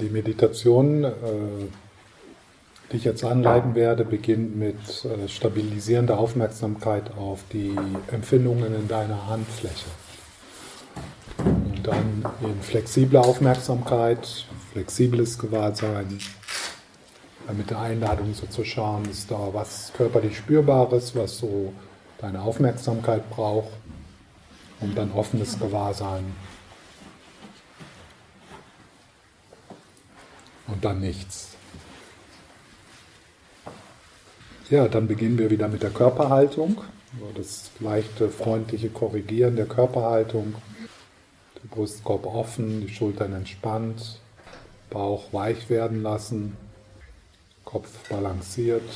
Die Meditation, äh, die ich jetzt anleiten werde, beginnt mit äh, stabilisierender Aufmerksamkeit auf die Empfindungen in deiner Handfläche. Und dann in flexibler Aufmerksamkeit, flexibles Gewahrsein, mit der Einladung so zu schauen, ist da was körperlich Spürbares, was so deine Aufmerksamkeit braucht und dann offenes Gewahrsein und dann nichts. Ja, dann beginnen wir wieder mit der Körperhaltung. Das leichte, freundliche Korrigieren der Körperhaltung. Der Brustkorb offen, die Schultern entspannt, Bauch weich werden lassen, Kopf balanciert.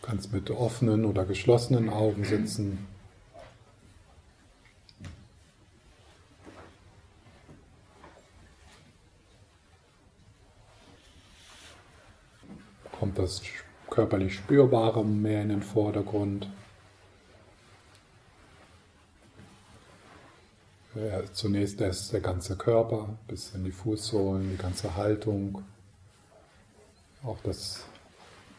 Du kannst mit offenen oder geschlossenen Augen sitzen. Kommt das körperlich Spürbare mehr in den Vordergrund. Zunächst erst der ganze Körper, bis in die Fußsohlen, die ganze Haltung. Auch das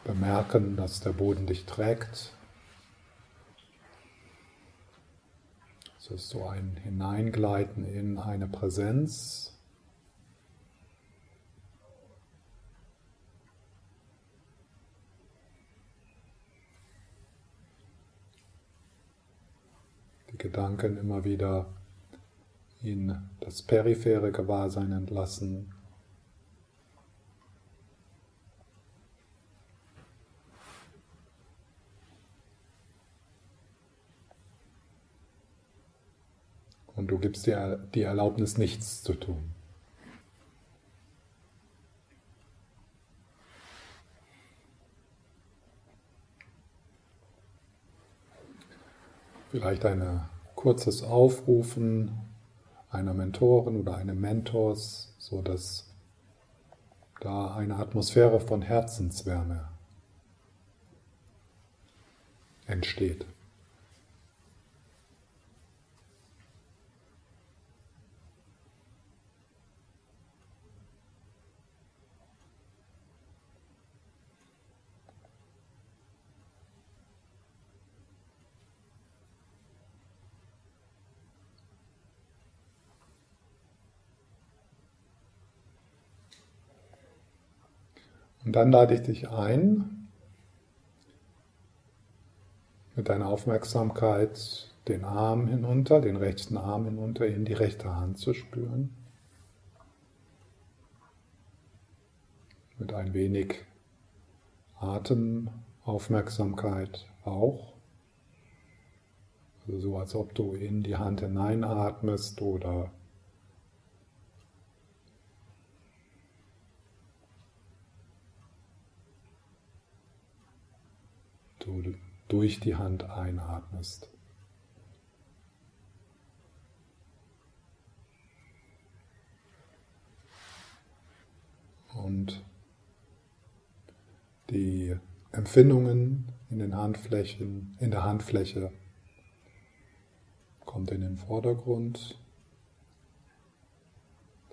Bemerken, dass der Boden dich trägt. Es ist so ein Hineingleiten in eine Präsenz, Gedanken immer wieder in das periphere Gewahrsein entlassen. Und du gibst dir die Erlaubnis, nichts zu tun. Vielleicht ein kurzes Aufrufen einer Mentorin oder eines Mentors, so dass da eine Atmosphäre von Herzenswärme entsteht. Und dann lade ich dich ein, mit deiner Aufmerksamkeit den Arm hinunter, den rechten Arm hinunter in die rechte Hand zu spüren. Mit ein wenig Atemaufmerksamkeit auch. Also so als ob du in die Hand hineinatmest oder du durch die Hand einatmest. Und die Empfindungen in den Handflächen, in der Handfläche kommt in den Vordergrund.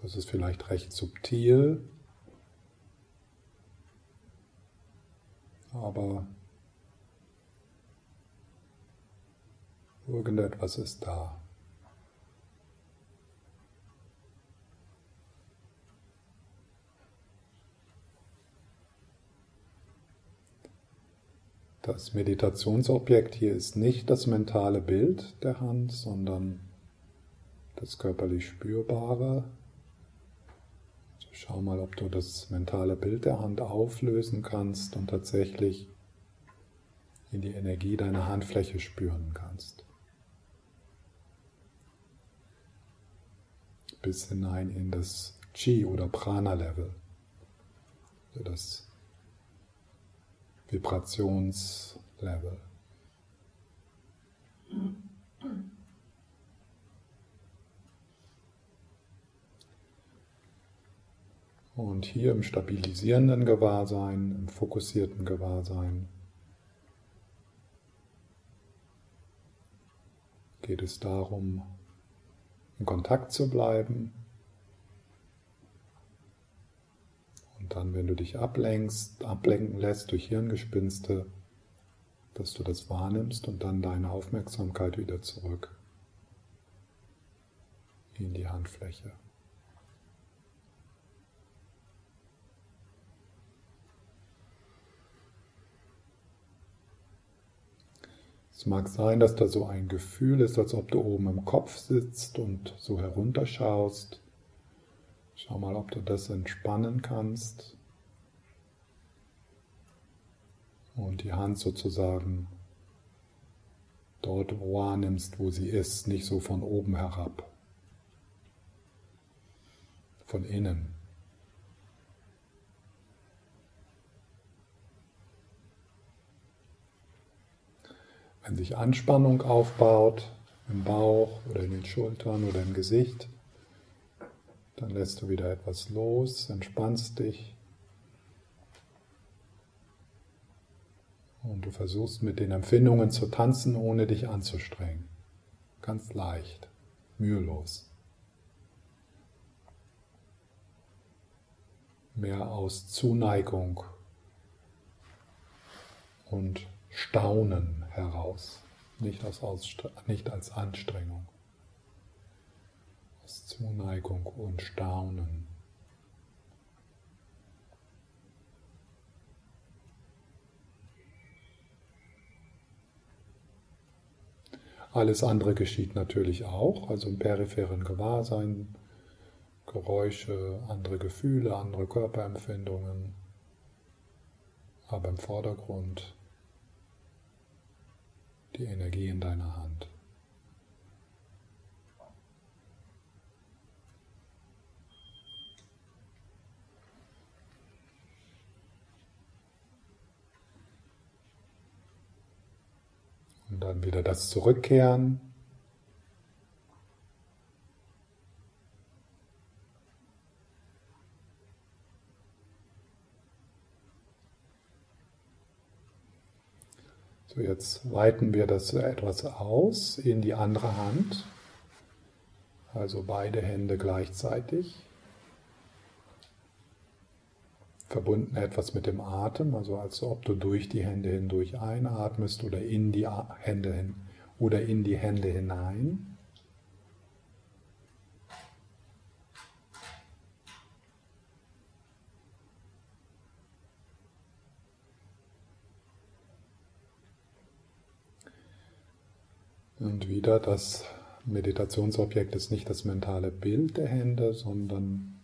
Das ist vielleicht recht subtil, aber Irgendetwas ist da. Das Meditationsobjekt hier ist nicht das mentale Bild der Hand, sondern das körperlich Spürbare. Also schau mal, ob du das mentale Bild der Hand auflösen kannst und tatsächlich in die Energie deiner Handfläche spüren kannst. Bis hinein in das Chi oder Prana-Level, also das Vibrationslevel. Und hier im stabilisierenden Gewahrsein, im fokussierten Gewahrsein geht es darum, in Kontakt zu bleiben. Und dann, wenn du dich ablenkst, ablenken lässt durch Hirngespinste, dass du das wahrnimmst und dann deine Aufmerksamkeit wieder zurück in die Handfläche. Es mag sein, dass da so ein Gefühl ist, als ob du oben im Kopf sitzt und so herunterschaust. Schau mal, ob du das entspannen kannst. Und die Hand sozusagen dort wahrnimmst, wo sie ist, nicht so von oben herab, von innen. Wenn sich Anspannung aufbaut im Bauch oder in den Schultern oder im Gesicht, dann lässt du wieder etwas los, entspannst dich und du versuchst mit den Empfindungen zu tanzen, ohne dich anzustrengen. Ganz leicht, mühelos. Mehr aus Zuneigung und Staunen heraus, nicht, aus nicht als Anstrengung, aus Zuneigung und Staunen. Alles andere geschieht natürlich auch, also im peripheren Gewahrsein, Geräusche, andere Gefühle, andere Körperempfindungen, aber im Vordergrund die Energie in deiner Hand. Und dann wieder das Zurückkehren. Jetzt weiten wir das etwas aus in die andere Hand. Also beide Hände gleichzeitig. Verbunden etwas mit dem Atem, also als ob du durch die Hände hindurch einatmest oder in die Hände hin oder in die Hände hinein. Und wieder, das Meditationsobjekt ist nicht das mentale Bild der Hände, sondern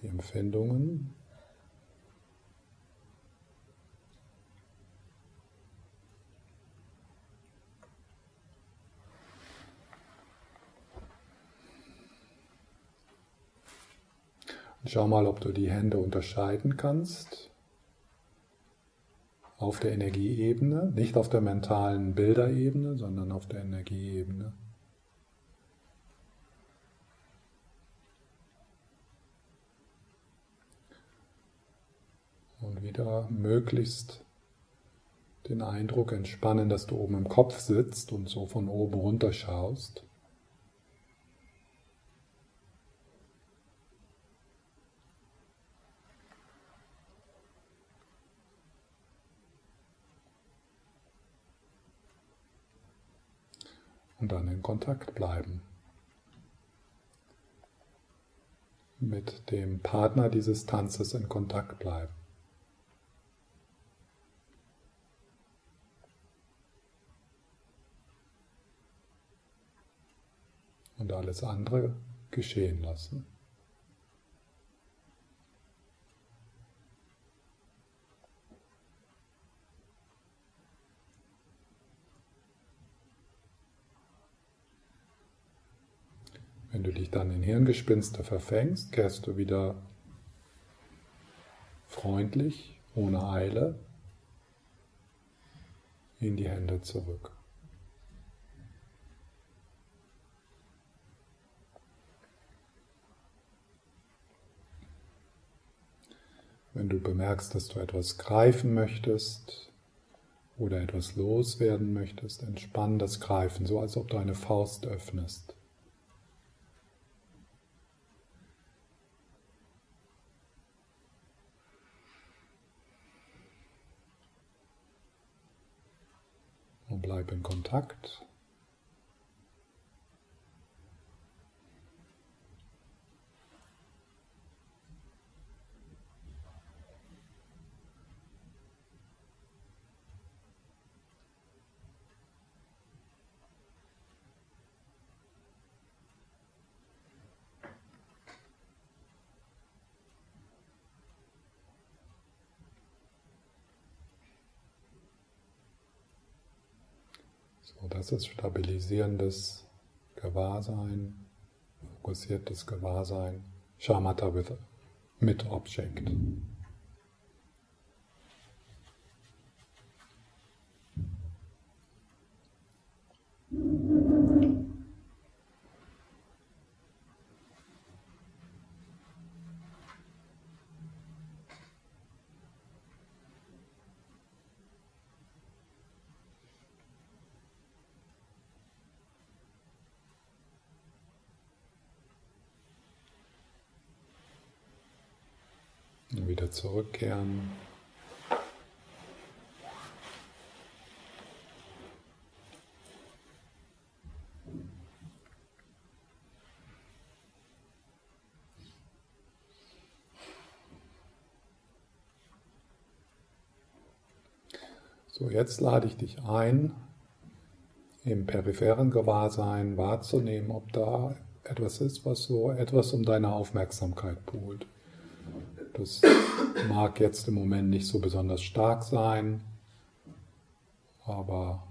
die Empfindungen. Schau mal, ob du die Hände unterscheiden kannst auf der Energieebene, nicht auf der mentalen Bilderebene, sondern auf der Energieebene. Und wieder möglichst den Eindruck entspannen, dass du oben im Kopf sitzt und so von oben runter schaust. Und dann in Kontakt bleiben. Mit dem Partner dieses Tanzes in Kontakt bleiben. Und alles andere geschehen lassen. Wenn du dich dann in Hirngespinste verfängst, kehrst du wieder freundlich, ohne Eile, in die Hände zurück. Wenn du bemerkst, dass du etwas greifen möchtest, oder etwas loswerden möchtest, entspann das Greifen, so als ob du eine Faust öffnest. Und bleib in Kontakt. So, das ist stabilisierendes Gewahrsein, fokussiertes Gewahrsein, Shamatha with, mit Object. Wieder zurückkehren. So, jetzt lade ich dich ein, im peripheren Gewahrsein wahrzunehmen, ob da etwas ist, was so etwas um deine Aufmerksamkeit buhlt. Das mag jetzt im Moment nicht so besonders stark sein, aber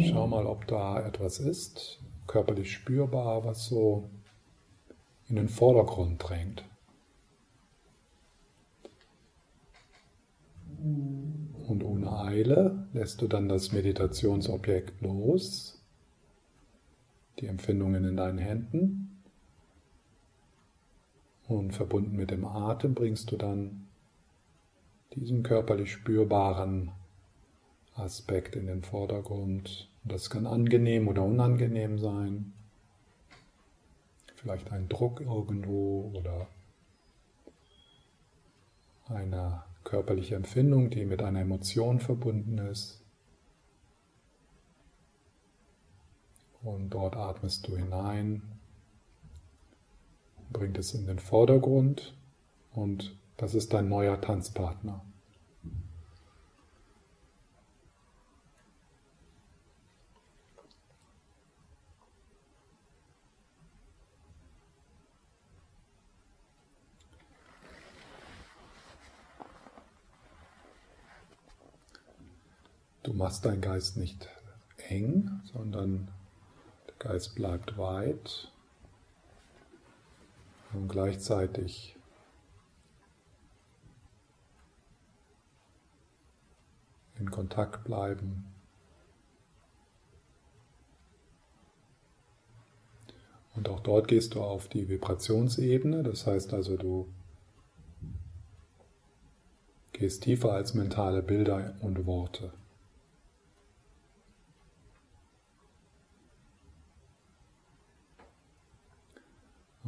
schau mal, ob da etwas ist, körperlich spürbar, was so in den Vordergrund drängt. Und ohne Eile lässt du dann das Meditationsobjekt los, die Empfindungen in deinen Händen. Und verbunden mit dem Atem bringst du dann diesen körperlich spürbaren Aspekt in den Vordergrund. Das kann angenehm oder unangenehm sein. Vielleicht ein Druck irgendwo oder eine körperliche Empfindung, die mit einer Emotion verbunden ist. Und dort atmest du hinein bringt es in den Vordergrund und das ist dein neuer Tanzpartner. Du machst deinen Geist nicht eng, sondern der Geist bleibt weit und gleichzeitig in Kontakt bleiben. Und auch dort gehst du auf die Vibrationsebene, das heißt also, du gehst tiefer als mentale Bilder und Worte.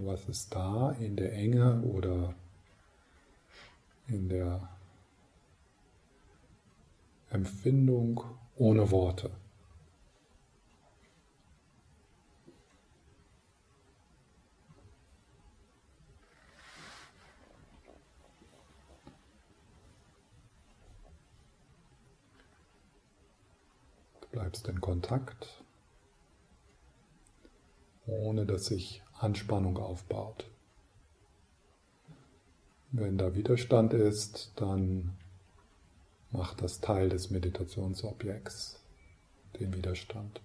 Was ist da in der Enge oder in der Empfindung ohne Worte? Du bleibst in Kontakt, ohne dass sich Anspannung aufbaut. Wenn da Widerstand ist, dann macht das Teil des Meditationsobjekts den Widerstand.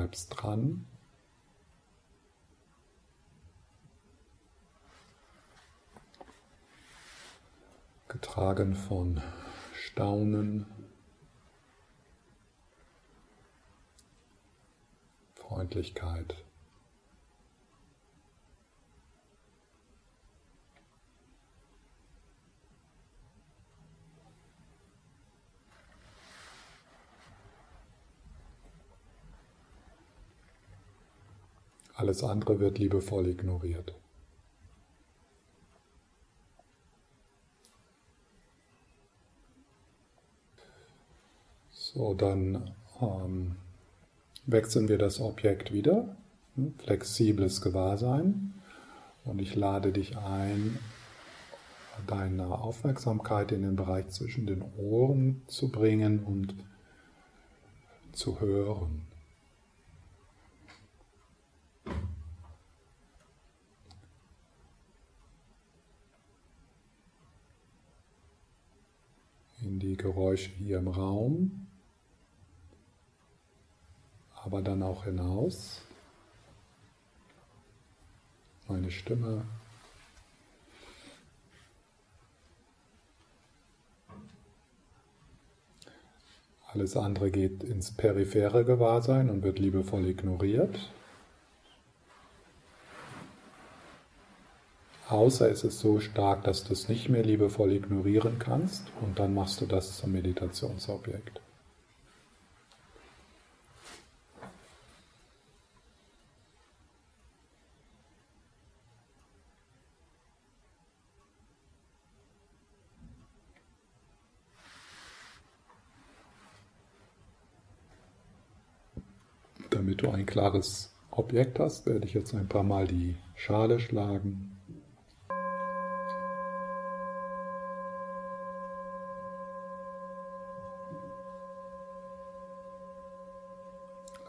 bleibst dran. Getragen von Staunen, Freundlichkeit. Alles andere wird liebevoll ignoriert. So, dann ähm, wechseln wir das Objekt wieder. Hm, flexibles Gewahrsein. Und ich lade dich ein, deine Aufmerksamkeit in den Bereich zwischen den Ohren zu bringen und zu hören. In die Geräusche hier im Raum aber dann auch hinaus. Meine Stimme. Alles andere geht ins periphere Gewahrsein und wird liebevoll ignoriert. Außer es ist so stark, dass du es nicht mehr liebevoll ignorieren kannst und dann machst du das zum Meditationsobjekt. Damit du ein klares Objekt hast, werde ich jetzt ein paar Mal die Schale schlagen.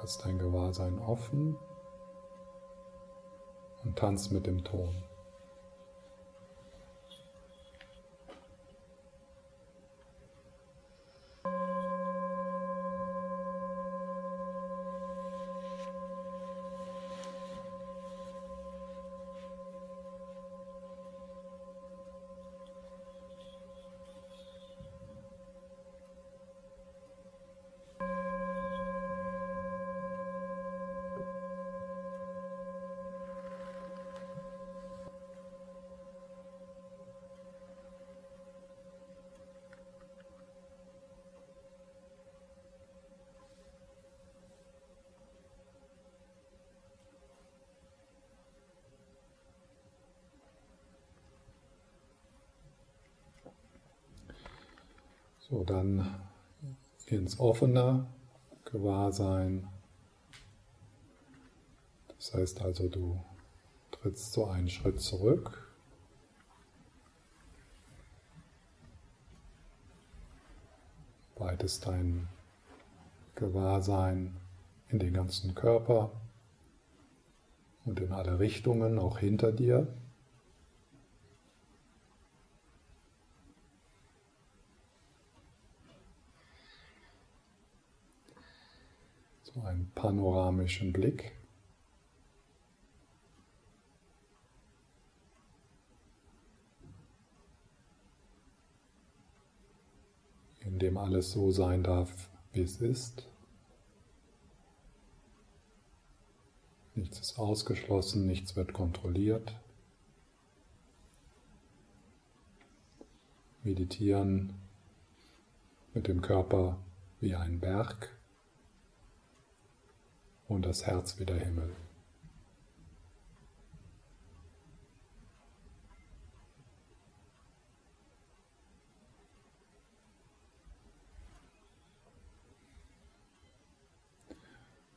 Lass dein Gewahrsein offen und tanz mit dem Ton. Dann ins offene Gewahrsein. Das heißt also, du trittst so einen Schritt zurück. Weitest dein Gewahrsein in den ganzen Körper und in alle Richtungen, auch hinter dir. So einen panoramischen Blick. in dem alles so sein darf, wie es ist. Nichts ist ausgeschlossen, nichts wird kontrolliert. Meditieren mit dem Körper wie ein Berg und das Herz wie der Himmel.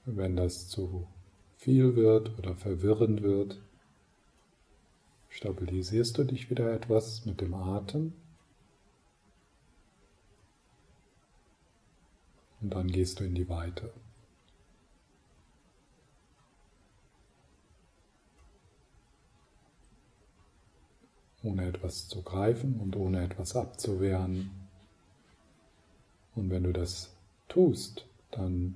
Wenn das zu viel wird oder verwirrend wird, stabilisierst du dich wieder etwas mit dem Atem und dann gehst du in die Weite. ohne etwas zu greifen und ohne etwas abzuwehren. Und wenn du das tust, dann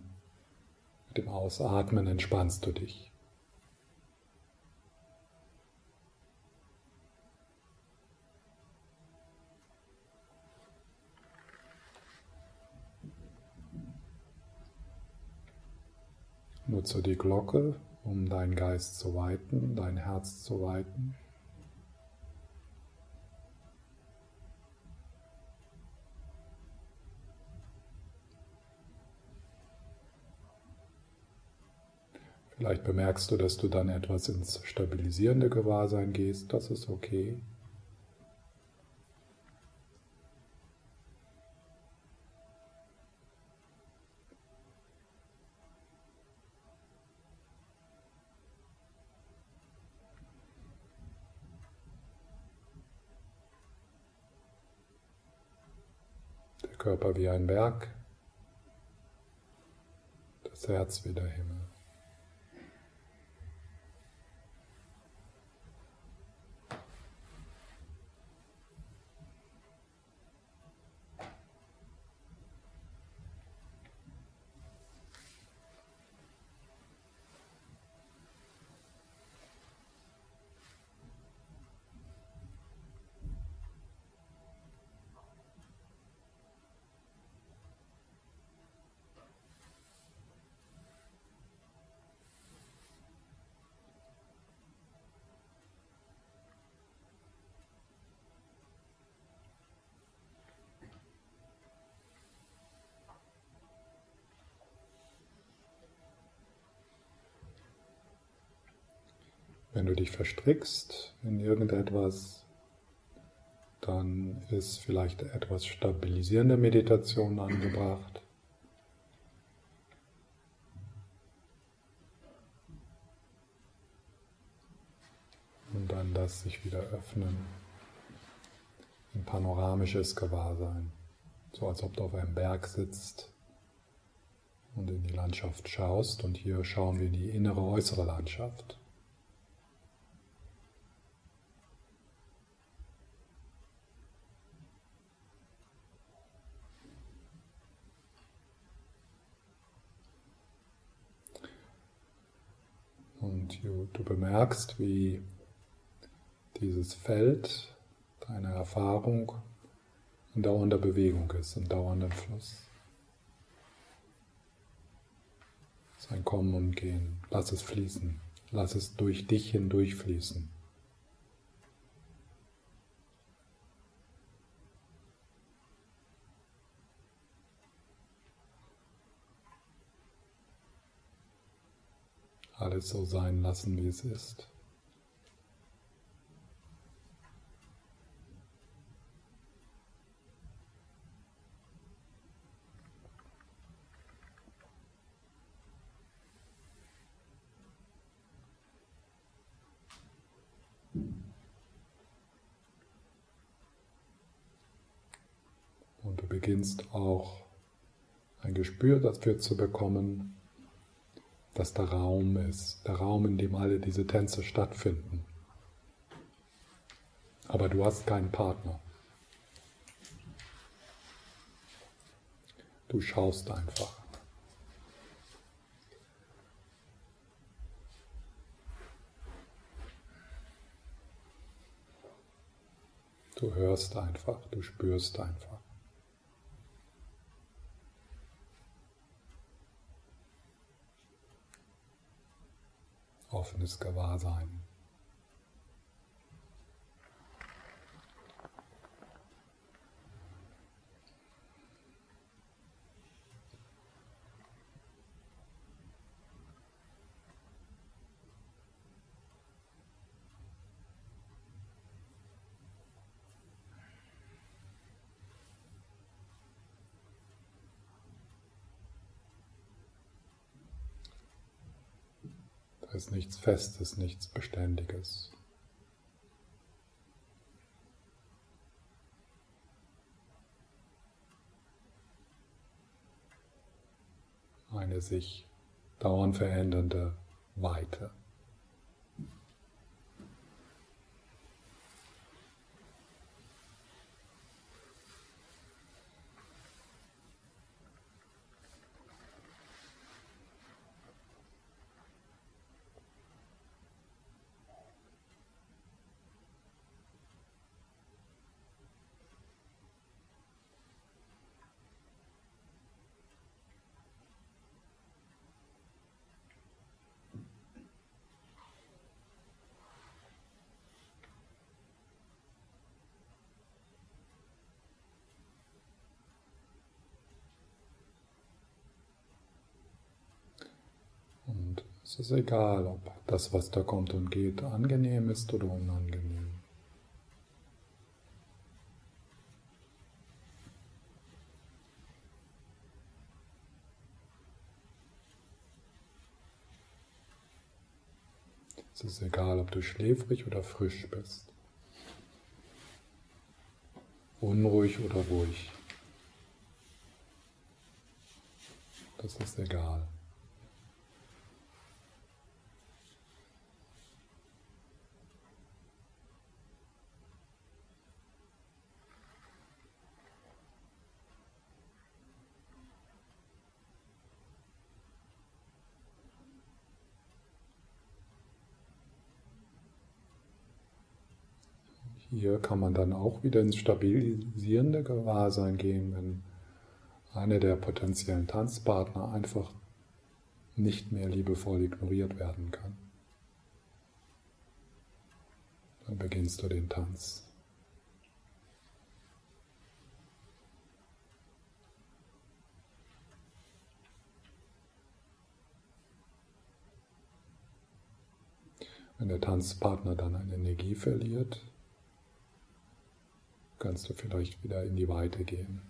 mit dem Ausatmen entspannst du dich. Nutze die Glocke, um deinen Geist zu weiten, dein Herz zu weiten. Vielleicht bemerkst du, dass du dann etwas ins stabilisierende Gewahrsein gehst. Das ist okay. Der Körper wie ein Berg, das Herz wie der Himmel. Wenn du dich verstrickst in irgendetwas, dann ist vielleicht etwas stabilisierende Meditation angebracht. Und dann das sich wieder öffnen. Ein panoramisches Gewahrsein. So als ob du auf einem Berg sitzt und in die Landschaft schaust. Und hier schauen wir in die innere, äußere Landschaft. Und du, bemerkst, wie dieses Feld deiner Erfahrung in dauernder Bewegung ist, im dauernden Fluss. Sein Kommen und Gehen. Lass es fließen. Lass es durch dich hindurch alles so sein lassen, wie es ist. Und du beginnst auch ein Gespür dafür zu bekommen, dass der Raum ist, der Raum, in dem alle diese Tänze stattfinden. Aber du hast keinen Partner. Du schaust einfach. Du hörst einfach, du spürst einfach. Offenes Gewahrsein. Da ist nichts Festes, nichts Beständiges. Eine sich dauernd verändernde Weite. Es ist egal, ob das, was da kommt und geht, angenehm ist oder unangenehm. Es ist egal, ob du schläfrig oder frisch bist, unruhig oder ruhig. Das ist egal. Hier kann man dann auch wieder ins stabilisierende Gewahrsein gehen, wenn einer der potenziellen Tanzpartner einfach nicht mehr liebevoll ignoriert werden kann. Dann beginnst du den Tanz. Wenn der Tanzpartner dann eine Energie verliert, kannst du vielleicht wieder in die Weite gehen.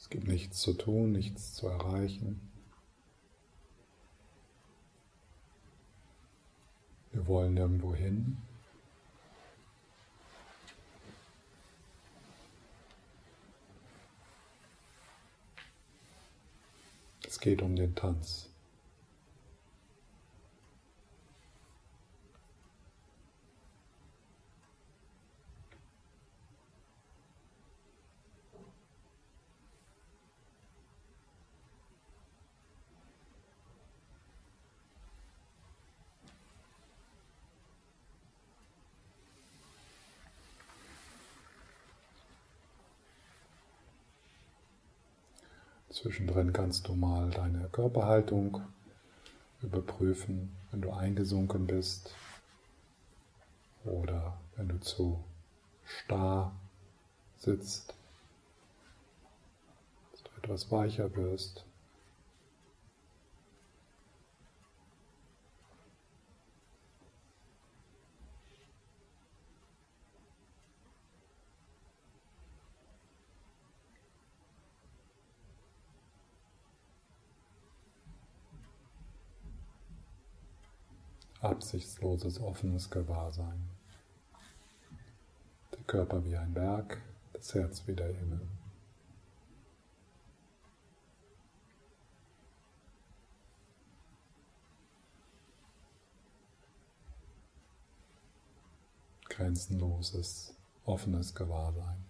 Es gibt nichts zu tun, nichts zu erreichen. Wir wollen irgendwo hin. Es geht um den Tanz. Zwischendrin kannst du mal deine Körperhaltung überprüfen, wenn du eingesunken bist oder wenn du zu starr sitzt, dass du etwas weicher wirst. Absichtsloses, offenes Gewahrsein. Der Körper wie ein Berg, das Herz wie der Himmel. Grenzenloses, offenes Gewahrsein.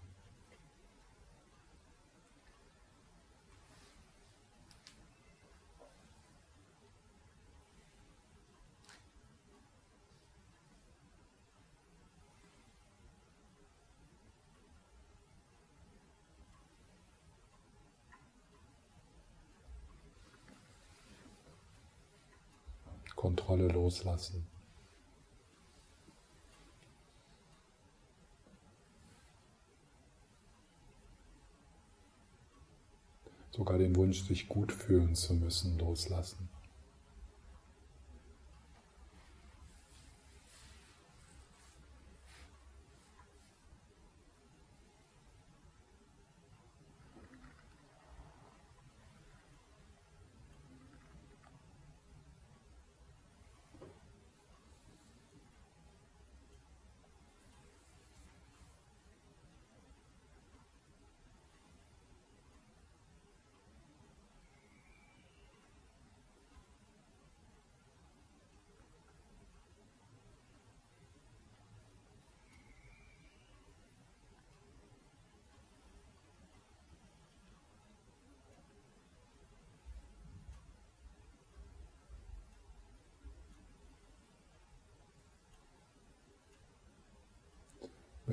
Kontrolle loslassen. Sogar den Wunsch, sich gut fühlen zu müssen, loslassen.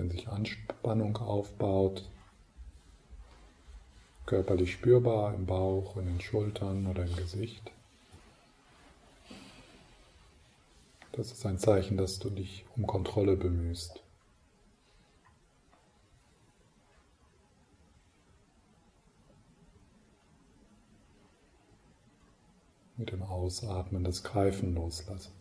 Wenn sich Anspannung aufbaut, körperlich spürbar im Bauch, in den Schultern oder im Gesicht. Das ist ein Zeichen, dass du dich um Kontrolle bemühst. Mit dem Ausatmen das Greifen loslassen.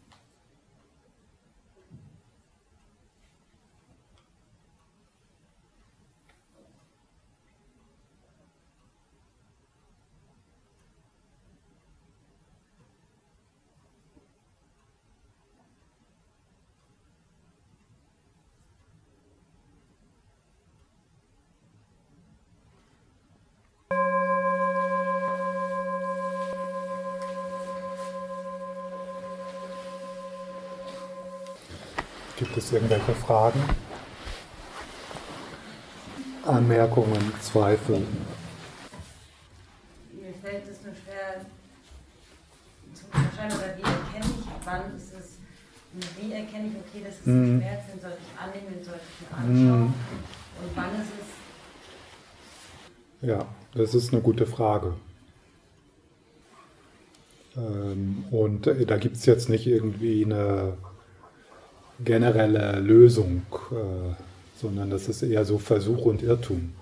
Gibt es irgendwelche Fragen? Anmerkungen, Zweifel? Mir fällt es nur schwer zu unterscheiden, oder wie erkenne ich, wann ist es, wie erkenne ich, okay, das ist ein mhm. Schmerz, den sollte ich annehmen, den sollte ich mir anschauen, mm. und wann ist es. Ja, das ist eine gute Frage. Ähm, und äh, da gibt es jetzt nicht irgendwie eine generelle Lösung, äh, sondern das ist eher so Versuch und Irrtum.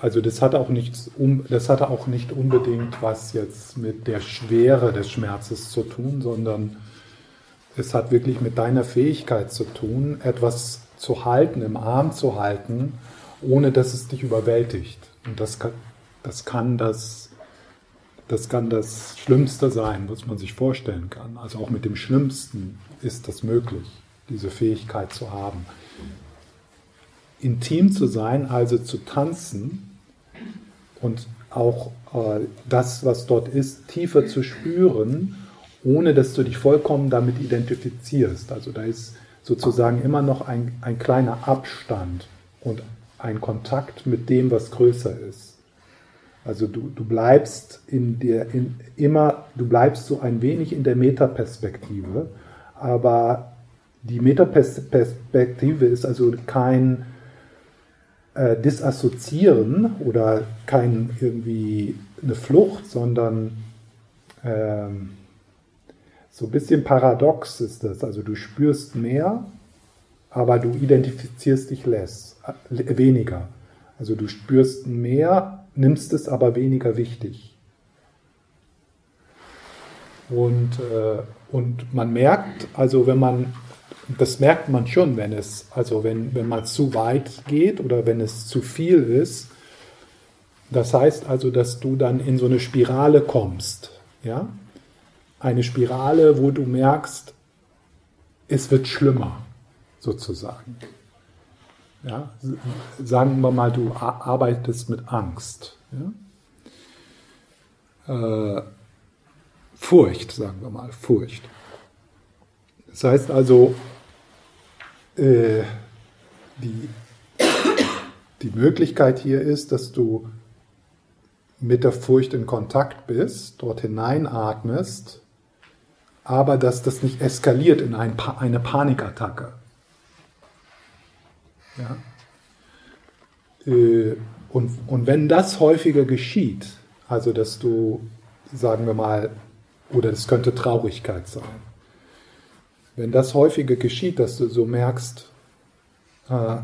Also das hat auch nichts, das hatte auch nicht unbedingt was jetzt mit der Schwere des Schmerzes zu tun, sondern es hat wirklich mit deiner Fähigkeit zu tun, etwas zu halten, im Arm zu halten, ohne dass es dich überwältigt. Und das kann das, kann das das kann das Schlimmste sein, was man sich vorstellen kann. Also auch mit dem Schlimmsten ist das möglich, diese Fähigkeit zu haben. Intim zu sein, also zu tanzen und auch äh, das, was dort ist, tiefer zu spüren, ohne dass du dich vollkommen damit identifizierst. Also da ist sozusagen immer noch ein, ein kleiner Abstand und ein Kontakt mit dem, was größer ist. Also du, du bleibst in der, in, immer, du bleibst so ein wenig in der Metaperspektive, aber die Metaperspektive ist also kein äh, Disassoziieren oder kein irgendwie eine Flucht, sondern ähm, so ein bisschen paradox ist das. Also du spürst mehr, aber du identifizierst dich less, äh, weniger. Also du spürst mehr, nimmst es aber weniger wichtig. Und, äh, und man merkt, also wenn man, das merkt man schon, wenn es, also wenn, wenn man zu weit geht oder wenn es zu viel ist, das heißt also, dass du dann in so eine Spirale kommst, ja? Eine Spirale, wo du merkst, es wird schlimmer, sozusagen. Ja, sagen wir mal, du arbeitest mit Angst. Ja? Äh, Furcht, sagen wir mal, Furcht. Das heißt also, äh, die, die Möglichkeit hier ist, dass du mit der Furcht in Kontakt bist, dort hineinatmest, aber dass das nicht eskaliert in ein pa eine Panikattacke. Ja? Äh, und, und wenn das häufiger geschieht, also dass du, sagen wir mal, oder es könnte Traurigkeit sein, wenn das häufiger geschieht, dass du so merkst, äh,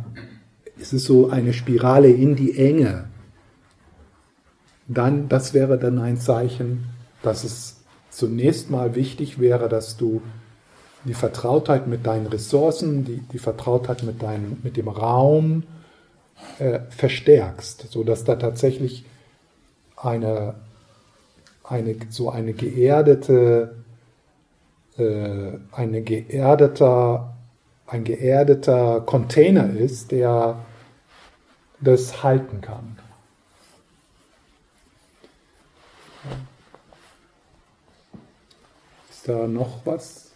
es ist so eine Spirale in die Enge, dann, das wäre dann ein Zeichen, dass es zunächst mal wichtig wäre, dass du die Vertrautheit mit deinen Ressourcen, die, die Vertrautheit mit, dein, mit dem Raum äh, verstärkst, sodass da tatsächlich eine, eine, so eine geerdete, äh, eine geerdeter, ein geerdeter Container ist, der das halten kann. Ist da noch was?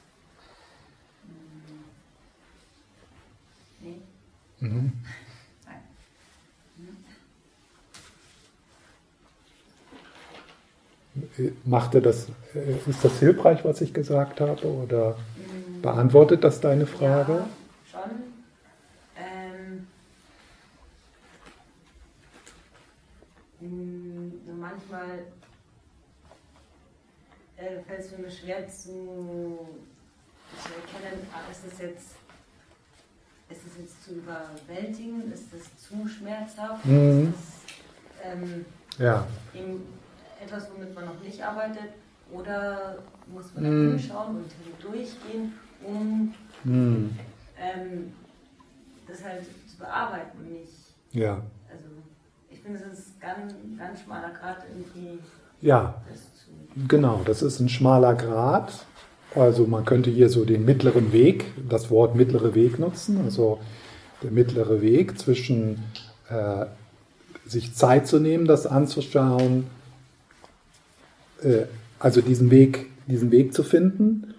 Mhm. Äh, Macht er das, äh, ist das hilfreich, was ich gesagt habe? Oder beantwortet das deine Frage? Ja, schon. Ähm, hm, manchmal äh, fällt es mir schwer zu, zu erkennen, ah, ist es jetzt ist es jetzt zu überwältigen? Ist es zu schmerzhaft? Mhm. Ist es ähm, ja. etwas, womit man noch nicht arbeitet? Oder muss man mhm. da hinschauen und durchgehen, um mhm. ähm, das halt zu bearbeiten? Nicht, ja. Also, ich finde, es ist ganz, ganz schmaler Grad irgendwie. Ja, genau, das ist ein schmaler Grad. Also man könnte hier so den mittleren Weg, das Wort mittlere Weg nutzen, also der mittlere Weg zwischen äh, sich Zeit zu nehmen, das anzuschauen, äh, also diesen Weg, diesen Weg zu finden,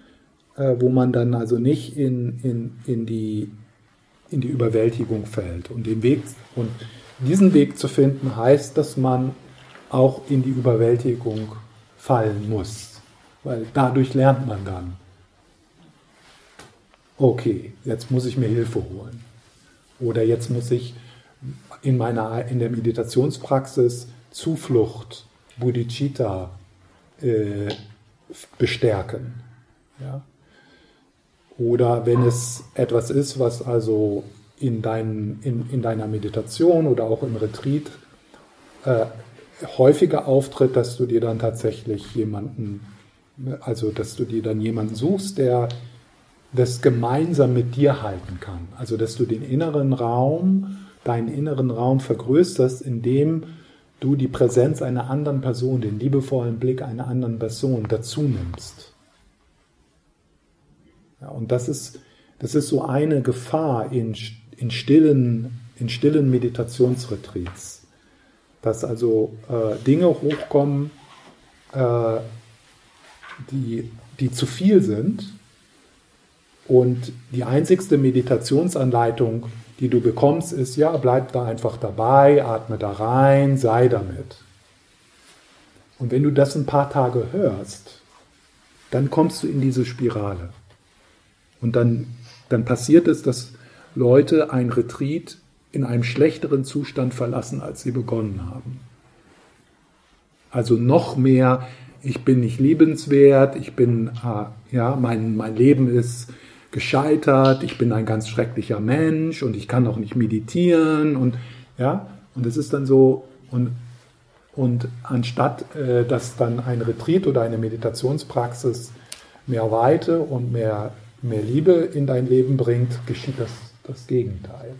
äh, wo man dann also nicht in, in, in, die, in die Überwältigung fällt. Und, den Weg, und diesen Weg zu finden heißt, dass man auch in die Überwältigung fallen muss weil dadurch lernt man dann. Okay, jetzt muss ich mir Hilfe holen. Oder jetzt muss ich in, meiner, in der Meditationspraxis Zuflucht, Bodhicitta äh, bestärken. Ja? Oder wenn es etwas ist, was also in, dein, in, in deiner Meditation oder auch im Retreat äh, häufiger auftritt, dass du dir dann tatsächlich jemanden also, dass du dir dann jemanden suchst, der das gemeinsam mit dir halten kann. Also, dass du den inneren Raum, deinen inneren Raum vergrößerst, indem du die Präsenz einer anderen Person, den liebevollen Blick einer anderen Person dazu nimmst. Ja, und das ist, das ist so eine Gefahr in, in, stillen, in stillen Meditationsretreats, dass also äh, Dinge hochkommen, äh, die, die zu viel sind. Und die einzigste Meditationsanleitung, die du bekommst, ist, ja, bleib da einfach dabei, atme da rein, sei damit. Und wenn du das ein paar Tage hörst, dann kommst du in diese Spirale. Und dann, dann passiert es, dass Leute ein Retreat in einem schlechteren Zustand verlassen, als sie begonnen haben. Also noch mehr ich bin nicht liebenswert, ich bin, äh, ja, mein, mein Leben ist gescheitert, ich bin ein ganz schrecklicher Mensch und ich kann auch nicht meditieren und ja, und es ist dann so, und, und anstatt äh, dass dann ein Retreat oder eine Meditationspraxis mehr Weite und mehr, mehr Liebe in dein Leben bringt, geschieht das, das Gegenteil.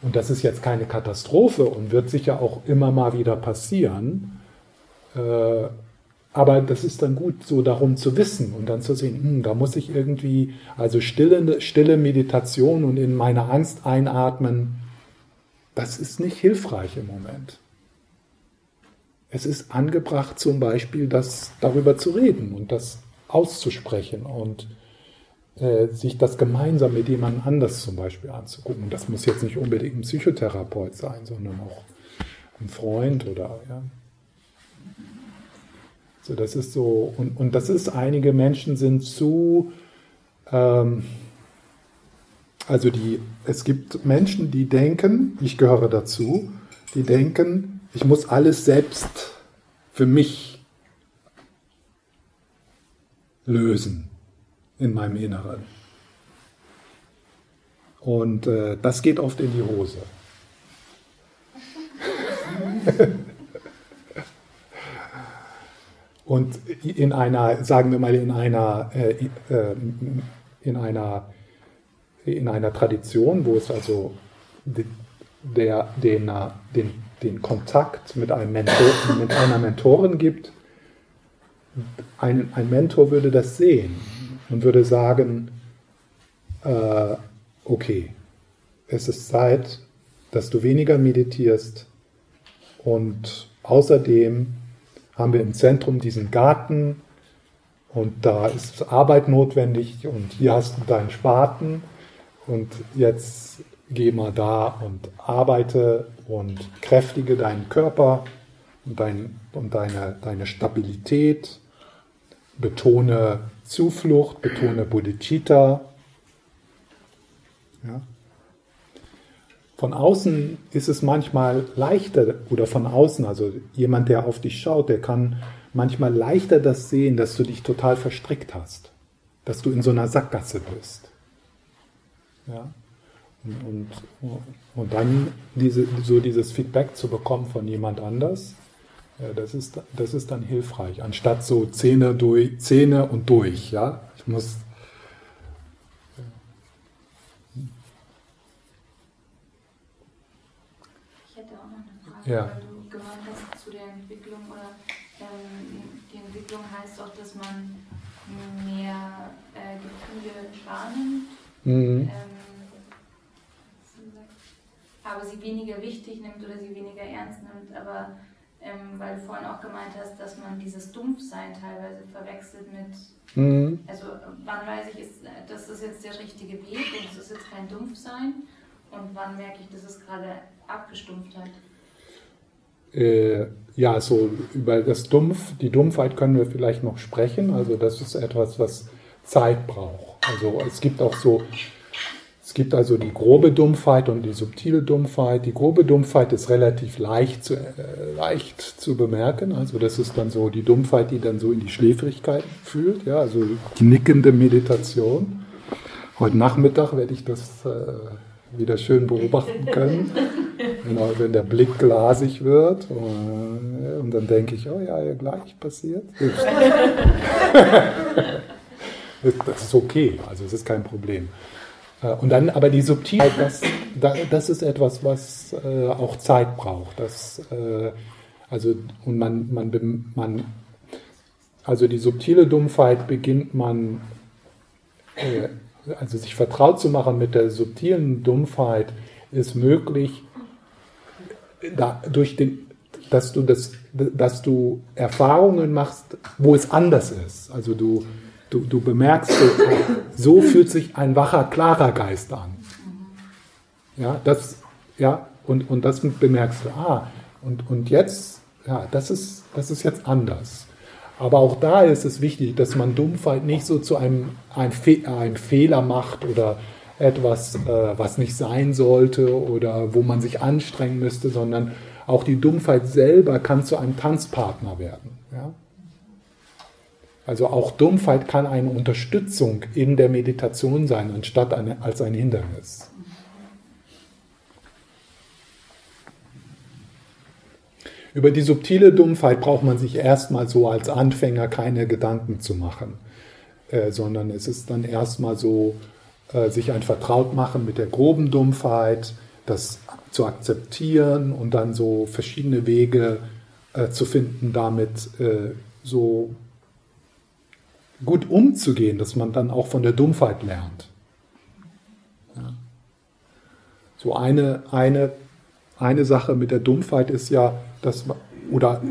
Und das ist jetzt keine Katastrophe und wird sicher auch immer mal wieder passieren. Äh, aber das ist dann gut, so darum zu wissen und dann zu sehen, hm, da muss ich irgendwie, also stille, stille Meditation und in meine Angst einatmen, das ist nicht hilfreich im Moment. Es ist angebracht, zum Beispiel das darüber zu reden und das auszusprechen und äh, sich das gemeinsam mit jemandem anders zum Beispiel anzugucken. Das muss jetzt nicht unbedingt ein Psychotherapeut sein, sondern auch ein Freund oder ja, so, das ist so, und, und das ist, einige Menschen sind zu, ähm, also die, es gibt Menschen, die denken, ich gehöre dazu, die denken, ich muss alles selbst für mich lösen in meinem Inneren. Und äh, das geht oft in die Hose. Und in einer, sagen wir mal, in einer, äh, äh, in einer, in einer Tradition, wo es also der, den, den, den Kontakt mit, einem Mentor, mit einer Mentorin gibt, ein, ein Mentor würde das sehen und würde sagen, äh, okay, es ist Zeit, dass du weniger meditierst und außerdem haben wir im Zentrum diesen Garten und da ist Arbeit notwendig und hier hast du deinen Spaten und jetzt geh mal da und arbeite und kräftige deinen Körper und, dein, und deine, deine Stabilität, betone Zuflucht, betone Bodhicitta. Ja. Von außen ist es manchmal leichter oder von außen, also jemand, der auf dich schaut, der kann manchmal leichter das sehen, dass du dich total verstrickt hast, dass du in so einer Sackgasse bist. Ja? Und, und, und dann diese, so dieses Feedback zu bekommen von jemand anders, ja, das, ist, das ist dann hilfreich, anstatt so Zähne, durch, Zähne und durch. Ja? Ich muss ja. weil du gemeint hast zu der Entwicklung oder ähm, die Entwicklung heißt auch, dass man mehr äh, Gefühle wahrnimmt, mhm. ähm, aber sie weniger wichtig nimmt oder sie weniger ernst nimmt, aber ähm, weil du vorhin auch gemeint hast, dass man dieses Dumpfsein teilweise verwechselt mit, mhm. also wann weiß ich, ist, das ist jetzt der richtige Weg und es ist jetzt kein Dumpfsein und wann merke ich, das ist gerade Abgestumpftheit äh, ja, so über das Dumpf, die Dumpfheit können wir vielleicht noch sprechen. Also das ist etwas, was Zeit braucht. Also es gibt auch so, es gibt also die grobe Dumpfheit und die subtile Dumpfheit. Die grobe Dumpfheit ist relativ leicht zu, äh, leicht zu bemerken. Also das ist dann so die Dumpfheit, die dann so in die Schläfrigkeit führt. Ja, also die nickende Meditation. Heute Nachmittag werde ich das äh, wieder schön beobachten können. Genau, wenn der Blick glasig wird. Äh, und dann denke ich, oh ja, ja gleich passiert. das ist okay, also es ist kein Problem. Äh, und dann aber die Subtilheit, das, das ist etwas, was äh, auch Zeit braucht. Das, also, und man, man, man, also die subtile Dumpfheit beginnt man, also sich vertraut zu machen mit der subtilen Dumpfheit, ist möglich, da, durch den, dass du das, dass du Erfahrungen machst, wo es anders ist. Also du, du, du bemerkst, so, fühlt sich ein wacher, klarer Geist an. Ja, das, ja, und, und das bemerkst du, ah, und, und jetzt, ja, das ist, das ist jetzt anders. Aber auch da ist es wichtig, dass man Dumpfheit nicht so zu einem, einem, Fe einem Fehler macht oder etwas, äh, was nicht sein sollte oder wo man sich anstrengen müsste, sondern auch die Dumpfheit selber kann zu einem Tanzpartner werden. Ja? Also auch Dumpfheit kann eine Unterstützung in der Meditation sein, anstatt eine, als ein Hindernis. Über die subtile Dumpfheit braucht man sich erstmal so als Anfänger keine Gedanken zu machen, äh, sondern es ist dann erstmal so, äh, sich ein Vertraut machen mit der groben Dumpfheit, das zu akzeptieren und dann so verschiedene Wege äh, zu finden, damit äh, so gut umzugehen, dass man dann auch von der Dumpfheit lernt. Ja. So eine, eine, eine Sache mit der Dumpfheit ist ja, man, oder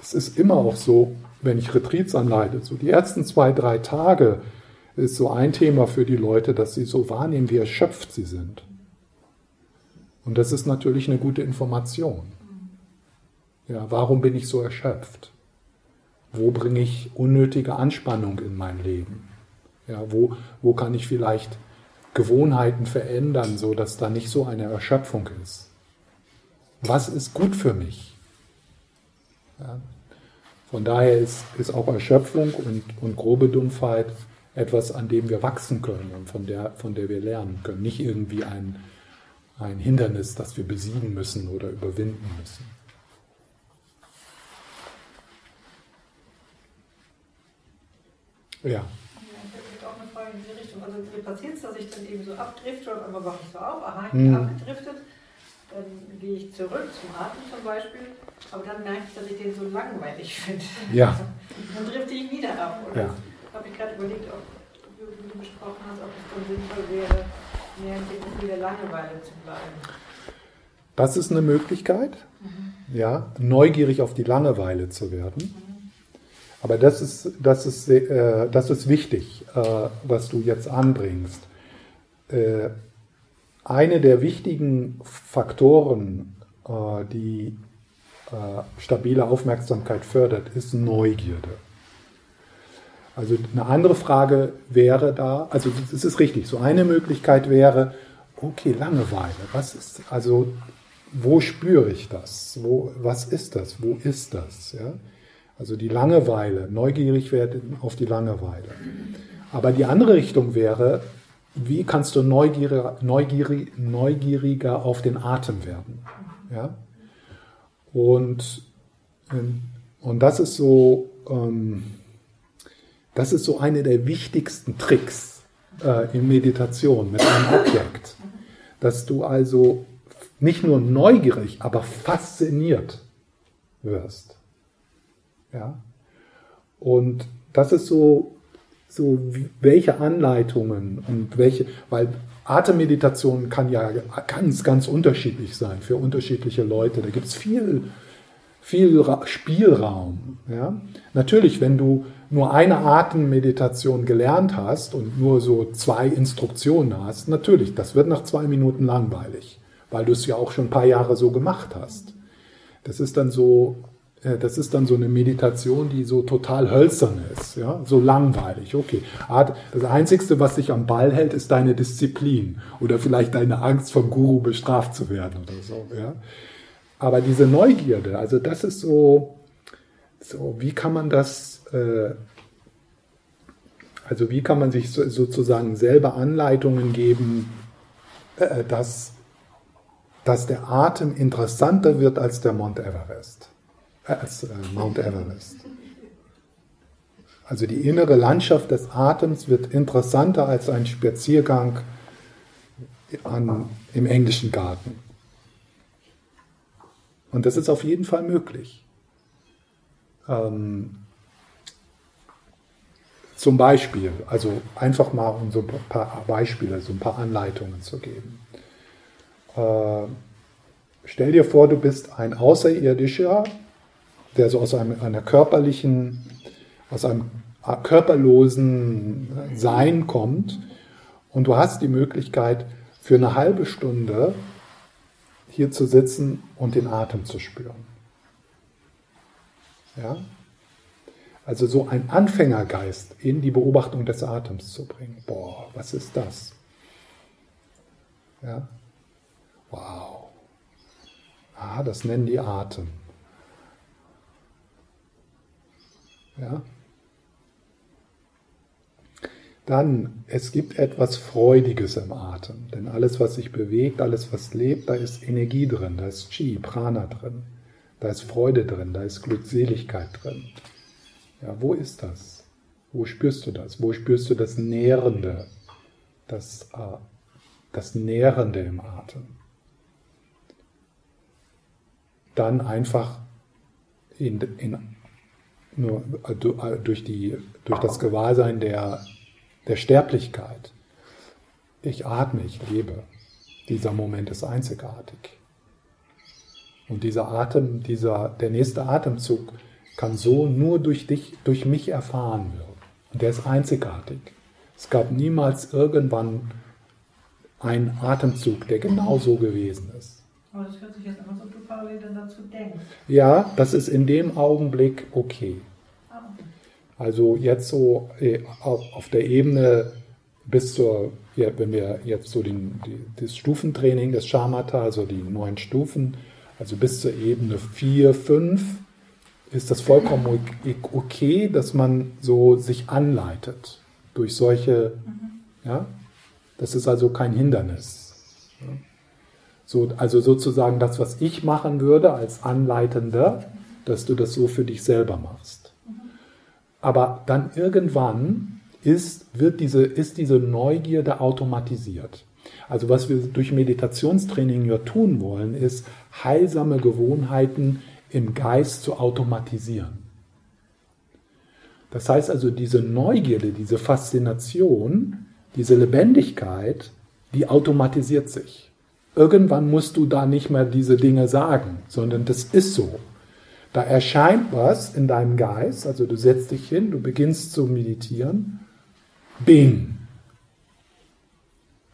es ist immer auch so, wenn ich Retreats anleite, so die ersten zwei, drei Tage ist so ein Thema für die Leute, dass sie so wahrnehmen, wie erschöpft sie sind. Und das ist natürlich eine gute Information. Ja, warum bin ich so erschöpft? Wo bringe ich unnötige Anspannung in mein Leben? Ja, wo, wo kann ich vielleicht Gewohnheiten verändern, so dass da nicht so eine Erschöpfung ist? Was ist gut für mich? Ja, von daher ist, ist auch Erschöpfung und, und grobe Dumpfheit etwas, an dem wir wachsen können und von der, von der wir lernen können. Nicht irgendwie ein, ein Hindernis, das wir besiegen müssen oder überwinden müssen. Ja. Also mir passiert es, dass ich dann eben so abdrifte und einmal wache ich so auf, aha, ich bin hm. abgedriftet. Dann gehe ich zurück zum Atem zum Beispiel, aber dann merke ich, dass ich den so langweilig finde. Ja. dann drifte ich wieder ab. Oder ja habe ich gerade überlegt, ob du besprochen hast, ob es dann sinnvoll wäre, mehr Gefühl der Langeweile zu bleiben. Das ist eine Möglichkeit, mhm. ja, neugierig auf die Langeweile zu werden. Mhm. Aber das ist, das ist, äh, das ist wichtig, äh, was du jetzt anbringst. Äh, eine der wichtigen Faktoren, äh, die äh, stabile Aufmerksamkeit fördert, ist Neugierde. Also eine andere Frage wäre da, also es ist richtig, so eine Möglichkeit wäre, okay, Langeweile, was ist, also wo spüre ich das? Wo, was ist das? Wo ist das? Ja? Also die Langeweile, neugierig werden auf die Langeweile. Aber die andere Richtung wäre, wie kannst du neugieriger, neugierig, neugieriger auf den Atem werden? Ja? Und, ähm, und das ist so, ähm, das ist so eine der wichtigsten Tricks äh, in Meditation mit einem Objekt, dass du also nicht nur neugierig, aber fasziniert wirst. Ja? Und das ist so, so welche Anleitungen und welche, weil Atemmeditation kann ja ganz, ganz unterschiedlich sein für unterschiedliche Leute. Da gibt es viel, viel Spielraum. Ja? Natürlich, wenn du nur eine Atemmeditation gelernt hast und nur so zwei Instruktionen hast, natürlich, das wird nach zwei Minuten langweilig, weil du es ja auch schon ein paar Jahre so gemacht hast. Das ist dann so das ist dann so eine Meditation, die so total hölzern ist, ja, so langweilig. Okay, das Einzige, was dich am Ball hält, ist deine Disziplin oder vielleicht deine Angst vom Guru bestraft zu werden oder so. Ja. Aber diese Neugierde, also das ist so, so wie kann man das, äh, also wie kann man sich so, sozusagen selber Anleitungen geben, äh, dass, dass der Atem interessanter wird als der Mount Everest als äh, Mount Everest. Also die innere Landschaft des Atems wird interessanter als ein Spaziergang an, im englischen Garten. Und das ist auf jeden Fall möglich. Ähm, zum Beispiel, also einfach mal um so ein paar Beispiele, so ein paar Anleitungen zu geben. Äh, stell dir vor, du bist ein Außerirdischer, der so aus einem, einer körperlichen, aus einem körperlosen Sein kommt und du hast die Möglichkeit, für eine halbe Stunde hier zu sitzen und den Atem zu spüren. Ja? Also so ein Anfängergeist in die Beobachtung des Atems zu bringen. Boah, was ist das? Ja? Wow. Ah, das nennen die Atem. Ja? Dann, es gibt etwas Freudiges im Atem, denn alles, was sich bewegt, alles, was lebt, da ist Energie drin, da ist Chi, Prana drin, da ist Freude drin, da ist Glückseligkeit drin. Ja, wo ist das? Wo spürst du das? Wo spürst du das Nährende, das, äh, das Nährende im Atem? Dann einfach in, in nur äh, äh, durch, die, durch das Gewahrsein der, der Sterblichkeit. Ich atme, ich lebe. Dieser Moment ist einzigartig. Und dieser Atem, dieser, der nächste Atemzug kann so nur durch dich, durch mich erfahren werden. Und der ist einzigartig. Es gab niemals irgendwann einen Atemzug, der genau so gewesen ist. Aber das hört sich jetzt an, als ob du parallel dann dazu denkst. Ja, das ist in dem Augenblick okay. Also jetzt so äh, auf der Ebene bis zur, ja, wenn wir jetzt so den, die, das Stufentraining des Shamatha, also die neun Stufen, also bis zur Ebene 4, 5, ist das vollkommen okay, dass man so sich anleitet durch solche, mhm. ja, das ist also kein Hindernis. So, also sozusagen das, was ich machen würde als Anleitender, dass du das so für dich selber machst. Aber dann irgendwann ist, wird diese, ist diese Neugierde automatisiert. Also was wir durch Meditationstraining ja tun wollen, ist heilsame Gewohnheiten im Geist zu automatisieren. Das heißt also, diese Neugierde, diese Faszination, diese Lebendigkeit, die automatisiert sich. Irgendwann musst du da nicht mehr diese Dinge sagen, sondern das ist so. Da erscheint was in deinem Geist, also du setzt dich hin, du beginnst zu meditieren, bing,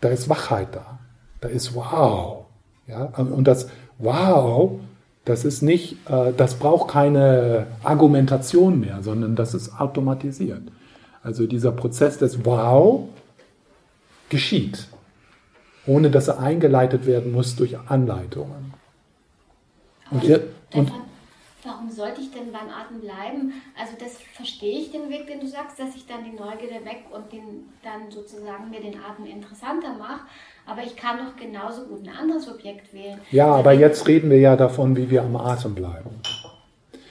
da ist Wachheit da, da ist Wow. Ja? Und das Wow, das ist nicht, äh, das braucht keine Argumentation mehr, sondern das ist automatisiert. Also dieser Prozess des Wow geschieht, ohne dass er eingeleitet werden muss durch Anleitungen. Und, ihr, und warum sollte ich denn beim Atmen bleiben? Also das verstehe ich den Weg, den du sagst, dass ich dann die Neugierde weg und den, dann sozusagen mir den Atem interessanter mache. Aber ich kann doch genauso gut ein anderes Objekt wählen. Ja, aber jetzt reden wir ja davon, wie wir am Atem bleiben.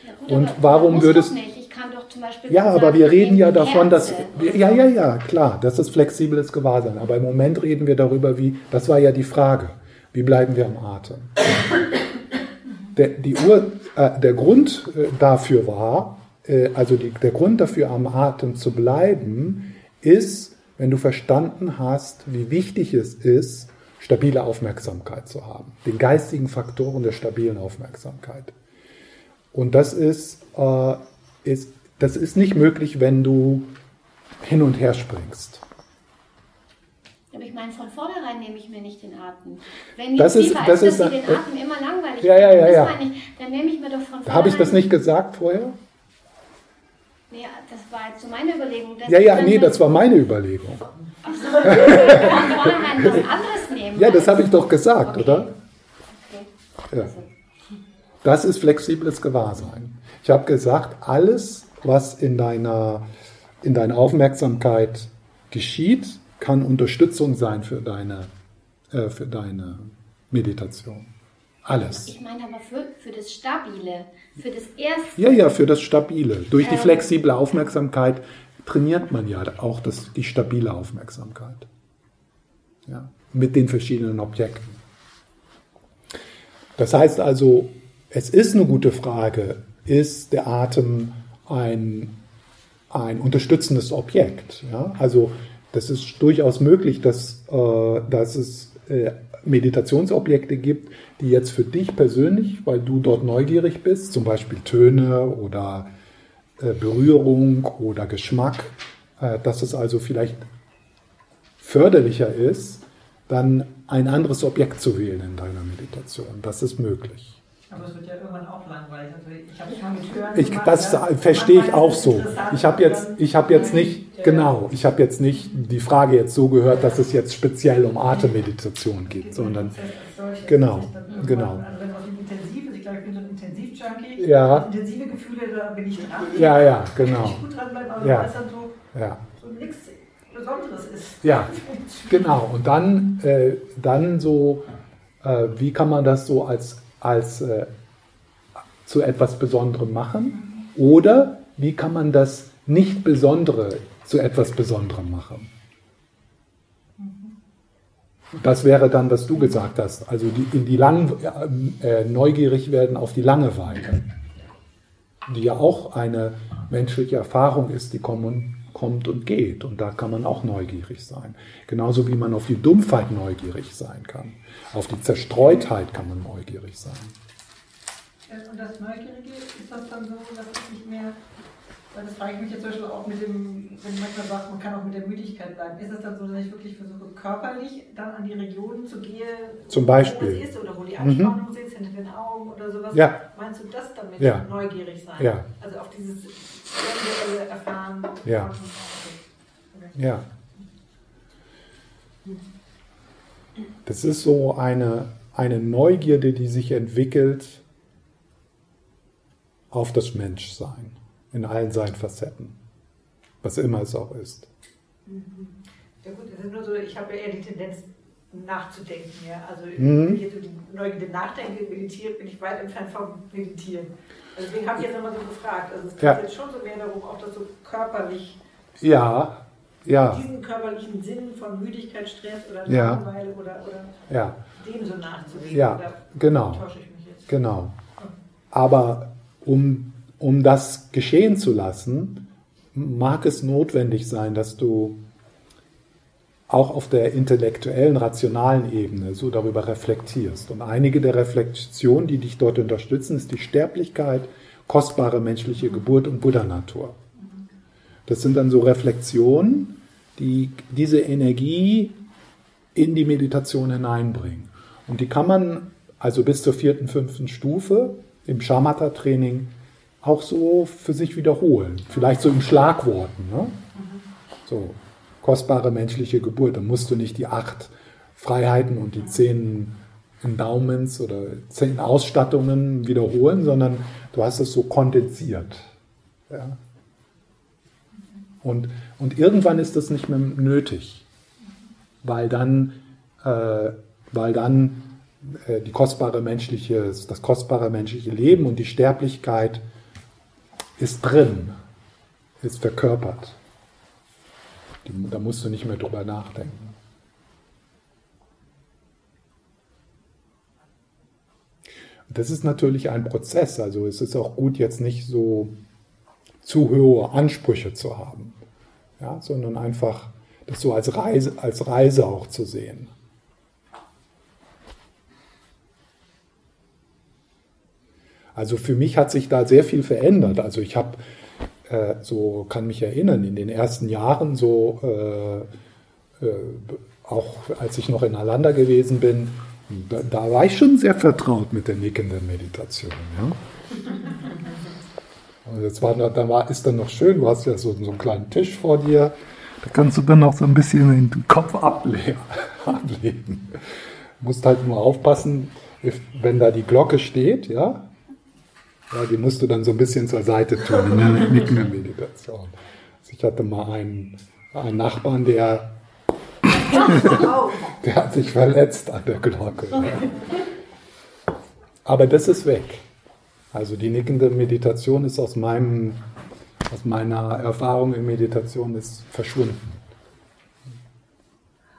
Ja, gut, und warum würdest du kann doch zum Beispiel. Ja, aber wir reden ja davon, dass. Ja, ja, ja, klar, das ist flexibles Gewahrsein. Aber im Moment reden wir darüber, wie. Das war ja die Frage. Wie bleiben wir am Atem? Der, die Ur, äh, der Grund äh, dafür war, äh, also die, der Grund dafür, am Atem zu bleiben, ist, wenn du verstanden hast, wie wichtig es ist, stabile Aufmerksamkeit zu haben. Den geistigen Faktoren der stabilen Aufmerksamkeit. Und das ist äh, ist, das ist nicht möglich, wenn du hin und her springst. Aber ich meine, von vornherein nehme ich mir nicht den Atem. Wenn mir das ist, das ist, dass ich den Atem immer langweilig ja, ja, ja, ja. Ich, dann nehme ich mir doch von vornherein... Habe ich das nicht gesagt vorher? Nee, das war jetzt so meine Überlegung. Ja, ja, nee, das war meine Überlegung. Ach so, von vornherein was anderes nehmen. Ja, das habe ich doch gesagt, okay. oder? Okay. Ja. Das ist flexibles Gewahrsein. Ich habe gesagt, alles, was in deiner, in deiner Aufmerksamkeit geschieht, kann Unterstützung sein für deine, äh, für deine Meditation. Alles. Ich meine aber für, für das Stabile, für das Erste. Ja, ja, für das Stabile. Durch die ähm. flexible Aufmerksamkeit trainiert man ja auch das, die stabile Aufmerksamkeit. Ja, mit den verschiedenen Objekten. Das heißt also, es ist eine gute Frage, ist der Atem ein, ein unterstützendes Objekt. Ja? Also das ist durchaus möglich, dass, äh, dass es äh, Meditationsobjekte gibt, die jetzt für dich persönlich, weil du dort neugierig bist, zum Beispiel Töne oder äh, Berührung oder Geschmack, äh, dass es also vielleicht förderlicher ist, dann ein anderes Objekt zu wählen in deiner Meditation. Das ist möglich. Aber es wird ja irgendwann auch langweilig. Also ich habe schon mit Hören ich, gemacht, Das ja. verstehe ich auch so. Ich habe jetzt, ich habe jetzt nicht, genau, ich habe jetzt nicht die Frage jetzt so gehört, dass es jetzt speziell um Atemmeditation geht, sondern genau, genau. Also wenn intensiv ist, ich glaube, ich bin so ein Intensivjunkie. Ja. Intensive Gefühle, da bin ich dran. Ja, ja, genau. Ich gut dranbleiben, aber ja. weil es dann so, ja. so nichts Besonderes ist. Ja, genau. Und dann, äh, dann so, äh, wie kann man das so als als äh, zu etwas Besonderem machen? Oder wie kann man das Nicht-Besondere zu etwas Besonderem machen? Das wäre dann, was du gesagt hast, also die, in die lang, äh, neugierig werden auf die Langeweile, die ja auch eine menschliche Erfahrung ist, die kommen, kommt und geht. Und da kann man auch neugierig sein. Genauso wie man auf die Dumpfheit neugierig sein kann. Auf die Zerstreutheit kann man neugierig sein. Und das Neugierige, ist das dann so, dass es nicht mehr, weil das frage ich mich jetzt zum Beispiel auch mit dem, wenn manchmal sagt, man kann auch mit der Müdigkeit bleiben, ist es dann so, dass ich wirklich versuche, körperlich dann an die Regionen zu gehen, zum Beispiel. wo es ist oder wo die Anspannung mhm. sitzt, hinter den Augen oder sowas? Ja. Meinst du das damit, ja. neugierig sein? Ja. Also auf dieses Ja. Ja. Das ist so eine, eine Neugierde, die sich entwickelt auf das Menschsein in allen seinen Facetten, was immer es auch ist. Ja gut, ist nur so, ich habe ja eher die Tendenz nachzudenken. Ja? Also mhm. wenn ich jetzt über die Neugierde nachdenke, meditiert, bin ich weit entfernt vom Meditieren. Also deswegen habe ich jetzt nochmal so gefragt. Also es geht ja. jetzt schon so mehr darum, auch das so körperlich ja, ja. diesen körperlichen Sinn von Müdigkeit, Stress oder ja. Langeweile oder, oder ja. dem so nachzulegen. Ja, genau. Genau. Aber um, um das geschehen zu lassen, mag es notwendig sein, dass du auch auf der intellektuellen, rationalen Ebene so darüber reflektierst. Und einige der Reflexionen, die dich dort unterstützen, ist die Sterblichkeit, kostbare menschliche Geburt und Buddha-Natur. Das sind dann so Reflexionen, die diese Energie in die Meditation hineinbringen. Und die kann man also bis zur vierten, fünften Stufe im Shamatha-Training auch so für sich wiederholen. Vielleicht so in Schlagworten. Ne? So, kostbare menschliche Geburt. Da musst du nicht die acht Freiheiten und die zehn Endowments oder zehn Ausstattungen wiederholen, sondern du hast es so kondensiert. Ja? Und, und irgendwann ist das nicht mehr nötig, weil dann, äh, weil dann äh, die kostbare menschliche, das kostbare menschliche Leben und die Sterblichkeit ist drin, ist verkörpert. Da musst du nicht mehr drüber nachdenken. Das ist natürlich ein Prozess, also es ist auch gut, jetzt nicht so zu hohe Ansprüche zu haben, ja, sondern einfach das so als Reise, als Reise auch zu sehen. Also für mich hat sich da sehr viel verändert. Also ich habe äh, so kann mich erinnern in den ersten Jahren so äh, äh, auch als ich noch in Alanda gewesen bin, da, da, war ich schon sehr vertraut mit der nickenden Meditation. Ja? Und jetzt war, da war, ist dann noch schön, du hast ja so, so einen kleinen Tisch vor dir, da kannst du dann noch so ein bisschen den Kopf ablegen. ablegen. Musst halt nur aufpassen, wenn da die Glocke steht, ja, ja, die musst du dann so ein bisschen zur Seite tun in der nickende Meditation. Also ich hatte mal einen, einen Nachbarn, der, der hat sich verletzt an der Glocke. Aber das ist weg. Also die nickende Meditation ist aus, meinem, aus meiner Erfahrung in Meditation ist verschwunden.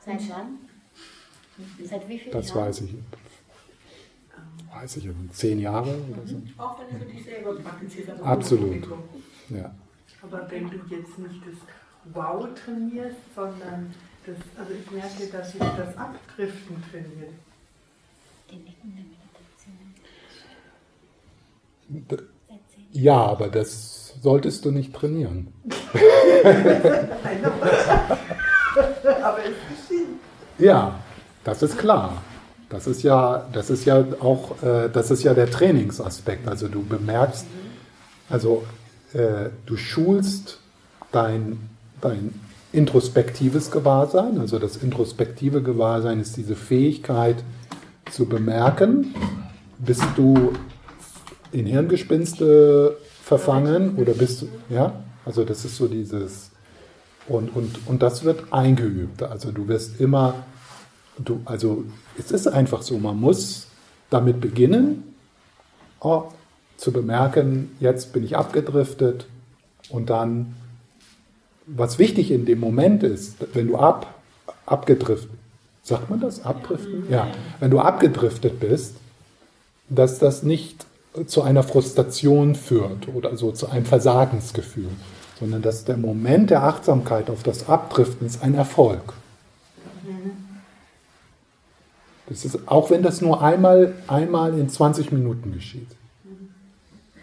Seit wann? Seit wie viel Das Jahren? weiß ich weiß ich, zehn Jahre oder so. Auch wenn du dich selber praktizierst. Also Absolut. Ja. Aber wenn du jetzt nicht das Wow trainierst, sondern das, also ich merke, dass ich das Abdriften trainiere. Die nickende Meditation. Ja, aber das solltest du nicht trainieren. aber es geschieht. Ja, das ist klar. Das ist ja, das ist ja auch, äh, das ist ja der Trainingsaspekt. Also du bemerkst, also äh, du schulst dein, dein introspektives Gewahrsein. Also das introspektive Gewahrsein ist diese Fähigkeit zu bemerken, bist du in Hirngespinste verfangen oder bist du, ja, also das ist so dieses, und, und, und das wird eingeübt. Also du wirst immer Du, also es ist einfach so, man muss damit beginnen, oh, zu bemerken, jetzt bin ich abgedriftet und dann, was wichtig in dem Moment ist, wenn du ab, abgedriftet, sagt man das, abdriften? Ja, wenn du abgedriftet bist, dass das nicht zu einer Frustration führt oder so zu einem Versagensgefühl, sondern dass der Moment der Achtsamkeit auf das Abdriften ist ein Erfolg. Das ist, auch wenn das nur einmal, einmal in 20 Minuten geschieht.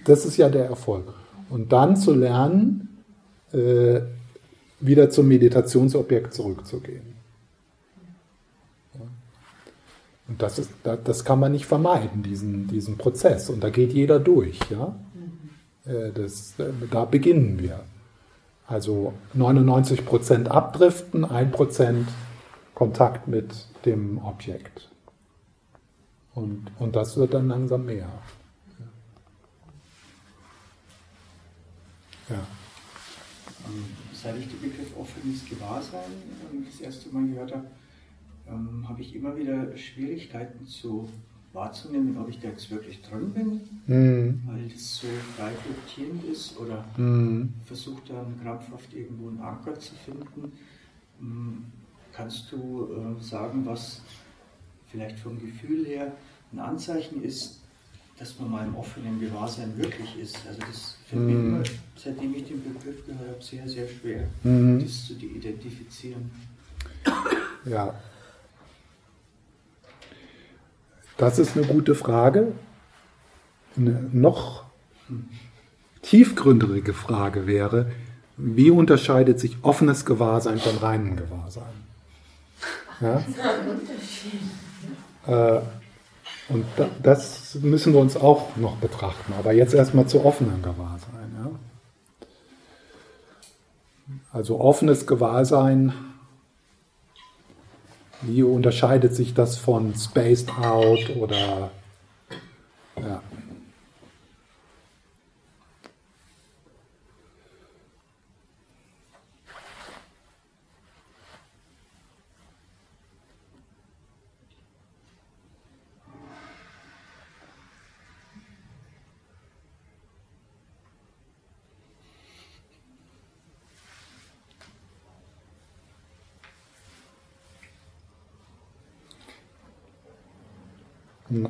Das ist ja der Erfolg. Und dann zu lernen, äh, wieder zum Meditationsobjekt zurückzugehen. Und das, ist, das kann man nicht vermeiden, diesen, diesen Prozess. Und da geht jeder durch. Ja? Äh, das, äh, da beginnen wir. Also 99% abdriften, 1% Kontakt mit dem Objekt. Und, und das wird dann langsam mehr. Ja. Ähm, seit ich den Begriff offenes Gewahrsein ähm, das erste Mal gehört habe, ähm, habe ich immer wieder Schwierigkeiten zu wahrzunehmen, ob ich da jetzt wirklich drin bin, mhm. weil das so frei flottierend ist oder mhm. versucht dann krampfhaft irgendwo einen Anker zu finden. Kannst du äh, sagen, was vielleicht vom Gefühl her ein Anzeichen ist, dass man mal im offenen Gewahrsein wirklich ist. Also das fällt mir mhm. seitdem ich den Begriff gehört habe, sehr, sehr schwer, mhm. das zu identifizieren. Ja. Das ist eine gute Frage. Eine noch tiefgründige Frage wäre, wie unterscheidet sich offenes Gewahrsein von reinem Gewahrsein? Ja? Das ist ein Unterschied. Äh, und das müssen wir uns auch noch betrachten. Aber jetzt erstmal zu offenen Gewahrsein. Ja? Also offenes Gewahrsein Wie unterscheidet sich das von Spaced Out oder ja.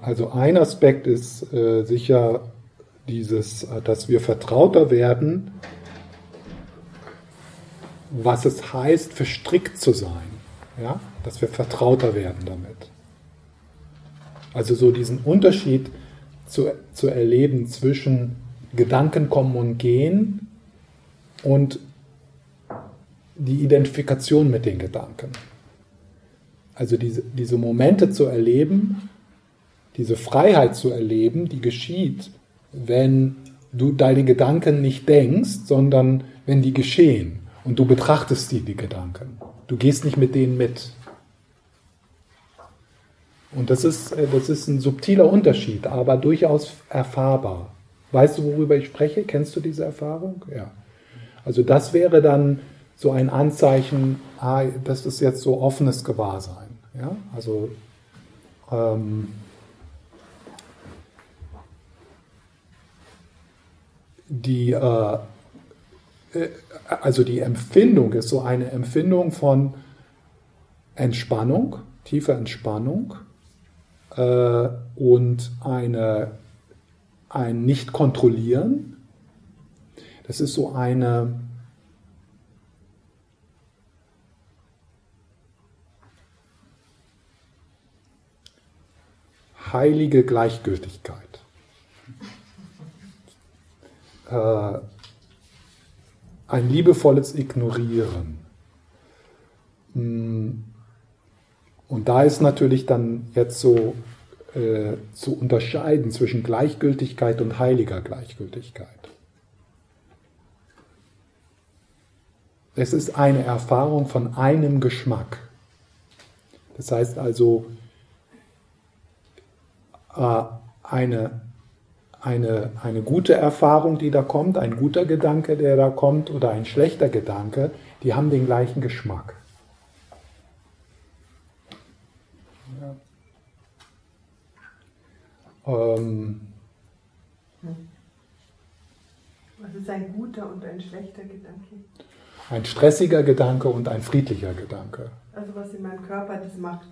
Also ein Aspekt ist äh, sicher dieses, äh, dass wir vertrauter werden, was es heißt, verstrickt zu sein. Ja? Dass wir vertrauter werden damit. Also so diesen Unterschied zu, zu erleben zwischen Gedanken kommen und gehen und die Identifikation mit den Gedanken. Also diese, diese Momente zu erleben, diese Freiheit zu erleben, die geschieht, wenn du deine Gedanken nicht denkst, sondern wenn die geschehen und du betrachtest die, die Gedanken. Du gehst nicht mit denen mit. Und das ist, äh, das ist ein subtiler Unterschied, aber durchaus erfahrbar. Weißt du, worüber ich spreche? Kennst du diese Erfahrung? Ja. Also das wäre dann so ein Anzeichen, ah, das ist jetzt so offenes Gewahrsein. Ja? Also ähm, die, äh, äh, also die Empfindung ist so eine Empfindung von Entspannung, tiefer Entspannung äh, und eine, ein Nicht-Kontrollieren. Das ist so eine heilige Gleichgültigkeit äh, ein liebevolles Ignorieren. Mm. Und da ist natürlich dann jetzt so äh, zu unterscheiden zwischen Gleichgültigkeit und heiliger Gleichgültigkeit. Es ist eine Erfahrung von einem Geschmack. Das heißt also, äh, eine eine, eine gute Erfahrung, die da kommt, ein guter Gedanke, der da kommt, oder ein schlechter Gedanke, die haben den gleichen Geschmack. Ja. Ähm, Was ist ein guter und ein schlechter Gedanke? Ein stressiger Gedanke und ein friedlicher Gedanke. Also was in meinem Körper das macht.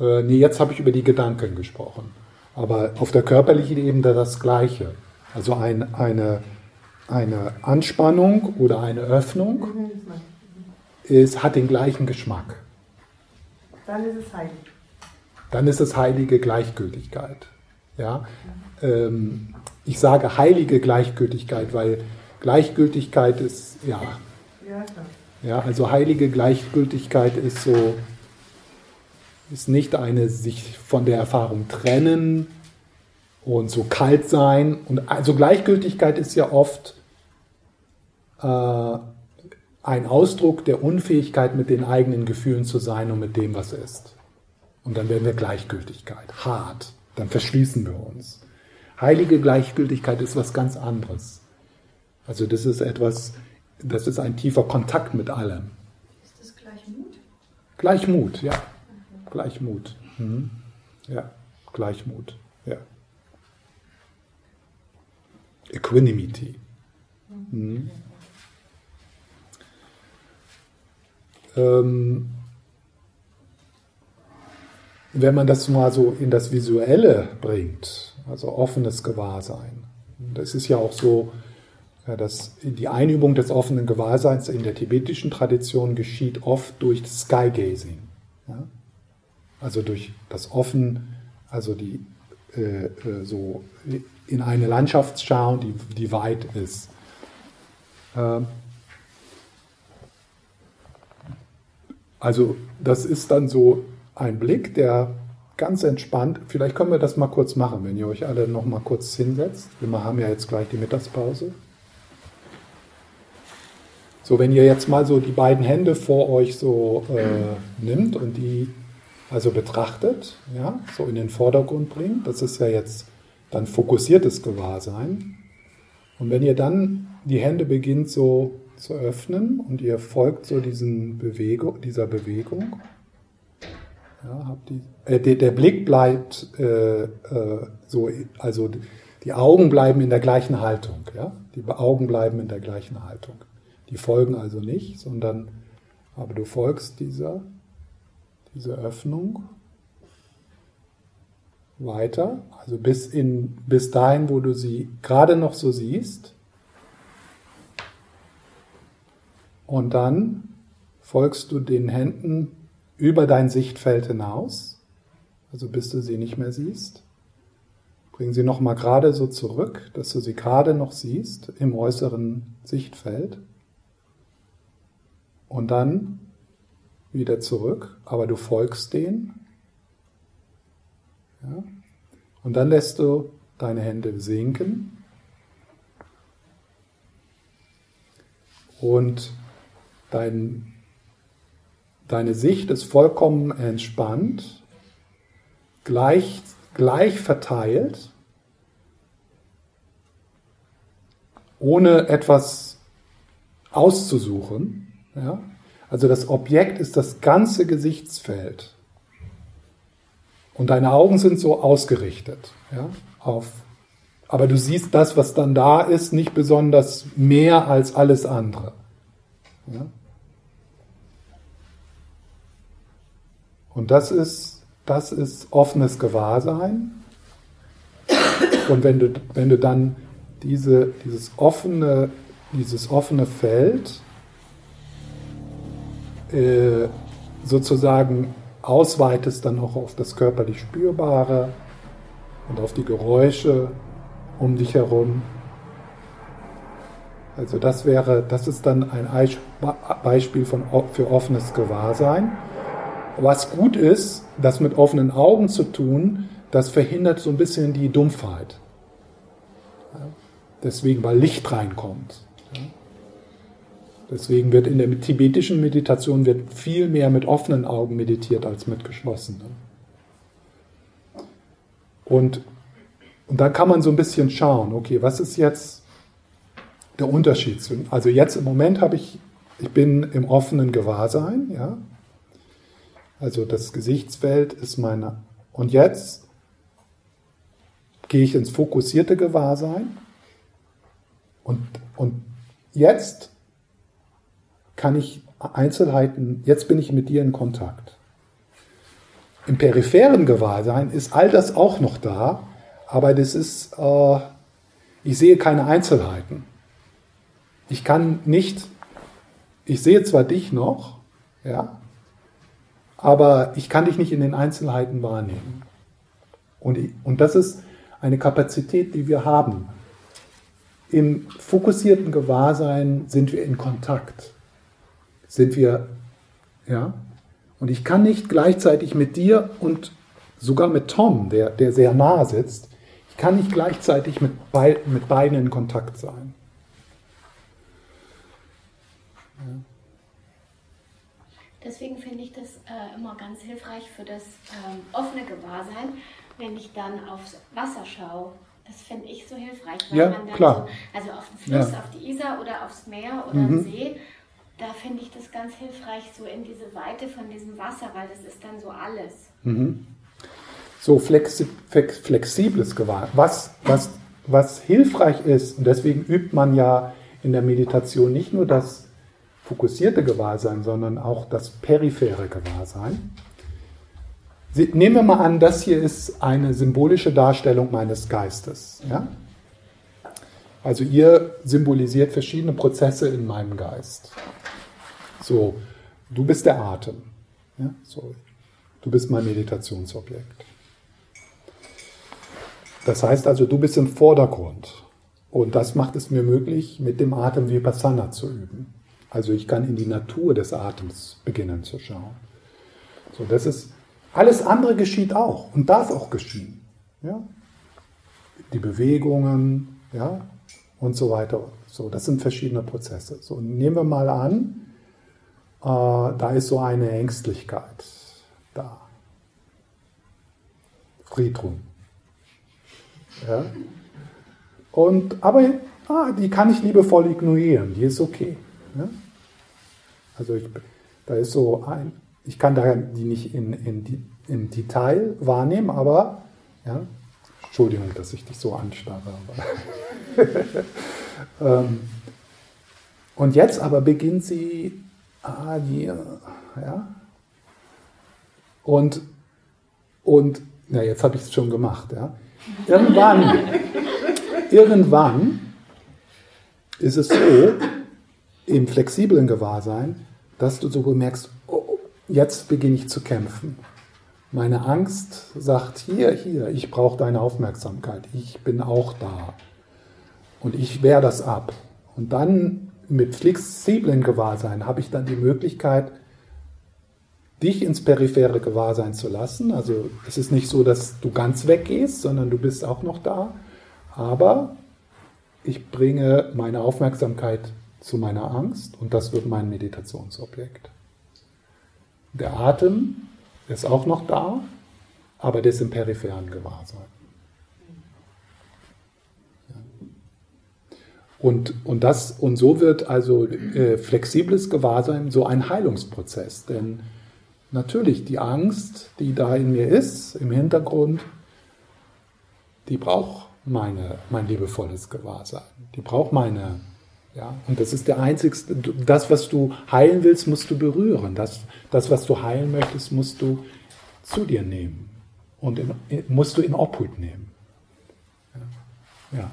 Äh, nee, jetzt habe ich über die Gedanken gesprochen. Aber auf der körperlichen Ebene das Gleiche. Also ein, eine, eine Anspannung oder eine Öffnung ist, hat den gleichen Geschmack. Dann ist es heilig. Dann ist es heilige Gleichgültigkeit. Ja? Ähm, ich sage heilige Gleichgültigkeit, weil Gleichgültigkeit ist, ja. Ja, also heilige Gleichgültigkeit ist so, ist nicht eine sich von der Erfahrung trennen und so kalt sein. Und also Gleichgültigkeit ist ja oft äh, ein Ausdruck der Unfähigkeit, mit den eigenen Gefühlen zu sein und mit dem, was ist. Und dann werden wir Gleichgültigkeit, hart. Dann verschließen wir uns. Heilige Gleichgültigkeit ist was ganz anderes. Also das ist etwas, das ist ein tiefer Kontakt mit allem. Ist das Gleichmut? Gleichmut, ja. Gleichmut. Mhm. Ja, Gleichmut. Ja. Equanimity. Mhm. Ähm, wenn man das mal so in das Visuelle bringt, also offenes Gewahrsein, das ist ja auch so, dass die Einübung des offenen Gewahrseins in der tibetischen Tradition geschieht oft durch Skygazing. Ja? Also durch das Offen, also die äh, äh, so in eine Landschaft schauen, die, die weit ist. Ähm, also das ist dann so ein Blick, der ganz entspannt, vielleicht können wir das mal kurz machen, wenn ihr euch alle noch mal kurz hinsetzt. Wir haben ja jetzt gleich die Mittagspause. So, wenn ihr jetzt mal so die beiden Hände vor euch so äh, nimmt und die also betrachtet, ja, so in den Vordergrund bringt, das ist ja jetzt dann fokussiertes Gewahrsein. Und wenn ihr dann die Hände beginnt so zu öffnen und ihr folgt so diesen Bewegung, dieser Bewegung, ja, habt die, äh, der, der, Blick bleibt äh, äh, so, also die Augen bleiben in der gleichen Haltung, ja, die Augen bleiben in der gleichen Haltung. Die folgen also nicht, sondern aber du folgst dieser, dieser Öffnung weiter, also bis, in, bis dahin, wo du sie gerade noch so siehst. Und dann folgst du den Händen über dein Sichtfeld hinaus, also bis du sie nicht mehr siehst. Bring sie nochmal gerade so zurück, dass du sie gerade noch siehst im äußeren Sichtfeld. Und dann wieder zurück, aber du folgst denen. Ja? Und dann lässt du deine Hände sinken. Und dein, deine Sicht ist vollkommen entspannt, gleich, gleich verteilt, ohne etwas auszusuchen. Ja? Also das Objekt ist das ganze Gesichtsfeld. Und deine Augen sind so ausgerichtet ja, auf. Aber du siehst das, was dann da ist, nicht besonders mehr als alles andere. Ja? Und das ist, das ist offenes Gewahrsein. Und wenn du, wenn du dann diese, dieses, offene, dieses offene Feld äh, sozusagen ausweitest dann auch auf das körperlich Spürbare und auf die Geräusche um dich herum. Also das wäre, das ist dann ein Beispiel von, für offenes Gewahrsein. Was gut ist, das mit offenen Augen zu tun, das verhindert so ein bisschen die Dumpfheit. Deswegen, weil Licht reinkommt. Deswegen wird in der tibetischen Meditation wird viel mehr mit offenen Augen meditiert als mit geschlossenen. Und, und da kann man so ein bisschen schauen, okay, was ist jetzt der Unterschied? Also jetzt im Moment habe ich, ich bin im offenen Gewahrsein, ja. Also das Gesichtsfeld ist meine. Und jetzt gehe ich ins fokussierte Gewahrsein. Und, und jetzt kann ich Einzelheiten, jetzt bin ich mit dir in Kontakt. Im peripheren Gewahrsein ist all das auch noch da, aber das ist, äh, ich sehe keine Einzelheiten. Ich kann nicht, ich sehe zwar dich noch, ja, aber ich kann dich nicht in den Einzelheiten wahrnehmen. Und, und das ist eine Kapazität, die wir haben. Im fokussierten Gewahrsein sind wir in Kontakt sind wir, ja, und ich kann nicht gleichzeitig mit dir und sogar mit Tom, der, der sehr nah sitzt, ich kann nicht gleichzeitig mit, bei, mit beiden in Kontakt sein. Ja. Deswegen finde ich das äh, immer ganz hilfreich für das ähm, offene Gewahrsein, wenn ich dann aufs Wasser schaue. Das finde ich so hilfreich, weil ja, man dann klar. so, also auf den Fluss, ja. auf die Isar oder aufs Meer oder mhm. See, da finde ich das ganz hilfreich, so in diese Weite von diesem Wasser, weil das ist dann so alles. Mhm. So flexi flexibles Gewahr. Was, was, was hilfreich ist, und deswegen übt man ja in der Meditation nicht nur das fokussierte Gewahrsein, sondern auch das periphere Gewahrsein. Nehmen wir mal an, das hier ist eine symbolische Darstellung meines Geistes. Ja? Also ihr symbolisiert verschiedene Prozesse in meinem Geist. So, du bist der Atem. Ja, so. Du bist mein Meditationsobjekt. Das heißt also, du bist im Vordergrund. Und das macht es mir möglich, mit dem Atem Vipassana zu üben. Also ich kann in die Natur des Atems beginnen zu schauen. So, das ist, alles andere geschieht auch und darf auch geschehen. Ja? Die Bewegungen, ja, und so weiter. So, das sind verschiedene Prozesse. So, nehmen wir mal an, da ist so eine Ängstlichkeit da. Friedrun. Ja? Und, aber ah, die kann ich liebevoll ignorieren, die ist okay. Ja? Also ich, da ist so ein, ich kann die nicht in, in, im Detail wahrnehmen, aber ja, Entschuldigung, dass ich dich so anstarre. ähm, und jetzt aber beginnt sie, ah, die, ja, und, und, na, jetzt habe ich es schon gemacht, ja. Irgendwann, irgendwann ist es so, im flexiblen Gewahrsein, dass du so bemerkst, oh, jetzt beginne ich zu kämpfen. Meine Angst sagt, hier, hier, ich brauche deine Aufmerksamkeit, ich bin auch da. Und ich wehre das ab. Und dann mit flexiblen Gewahrsein habe ich dann die Möglichkeit, dich ins periphere Gewahrsein zu lassen. Also es ist nicht so, dass du ganz weggehst, sondern du bist auch noch da. Aber ich bringe meine Aufmerksamkeit zu meiner Angst und das wird mein Meditationsobjekt. Der Atem ist auch noch da, aber ist im peripheren Gewahrsein. Und, und, das, und so wird also äh, flexibles Gewahrsein so ein Heilungsprozess. Denn natürlich die Angst, die da in mir ist, im Hintergrund, die braucht meine, mein liebevolles Gewahrsein. Die braucht meine, ja, und das ist der einzigste, das, was du heilen willst, musst du berühren. Das, das was du heilen möchtest, musst du zu dir nehmen. Und in, musst du in Obhut nehmen. Ja. ja.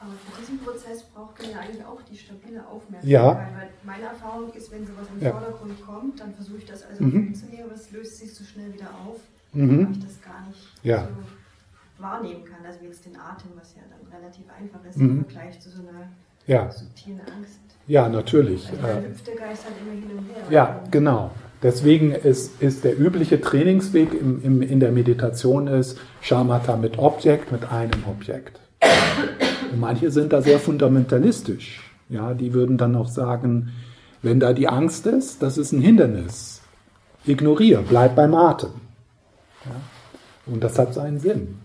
Aber für diesen Prozess braucht ja eigentlich auch die stabile Aufmerksamkeit. Ja. Weil meine Erfahrung ist, wenn sowas im ja. Vordergrund kommt, dann versuche ich das also mhm. mitzunehmen, aber es löst sich so schnell wieder auf, mhm. weil ich das gar nicht ja. so wahrnehmen kann. Also jetzt den Atem, was ja dann relativ einfach ist mhm. im Vergleich zu so einer ja. subtilen Angst. Ja, natürlich. Also der Geist halt immer hin und her. Ja, genau. Deswegen ist, ist der übliche Trainingsweg im, im, in der Meditation ist Shamatha mit Objekt, mit einem Objekt. Manche sind da sehr fundamentalistisch. Ja, die würden dann auch sagen, wenn da die Angst ist, das ist ein Hindernis. Ignoriere, bleib beim Atem. Ja? Und das hat seinen Sinn.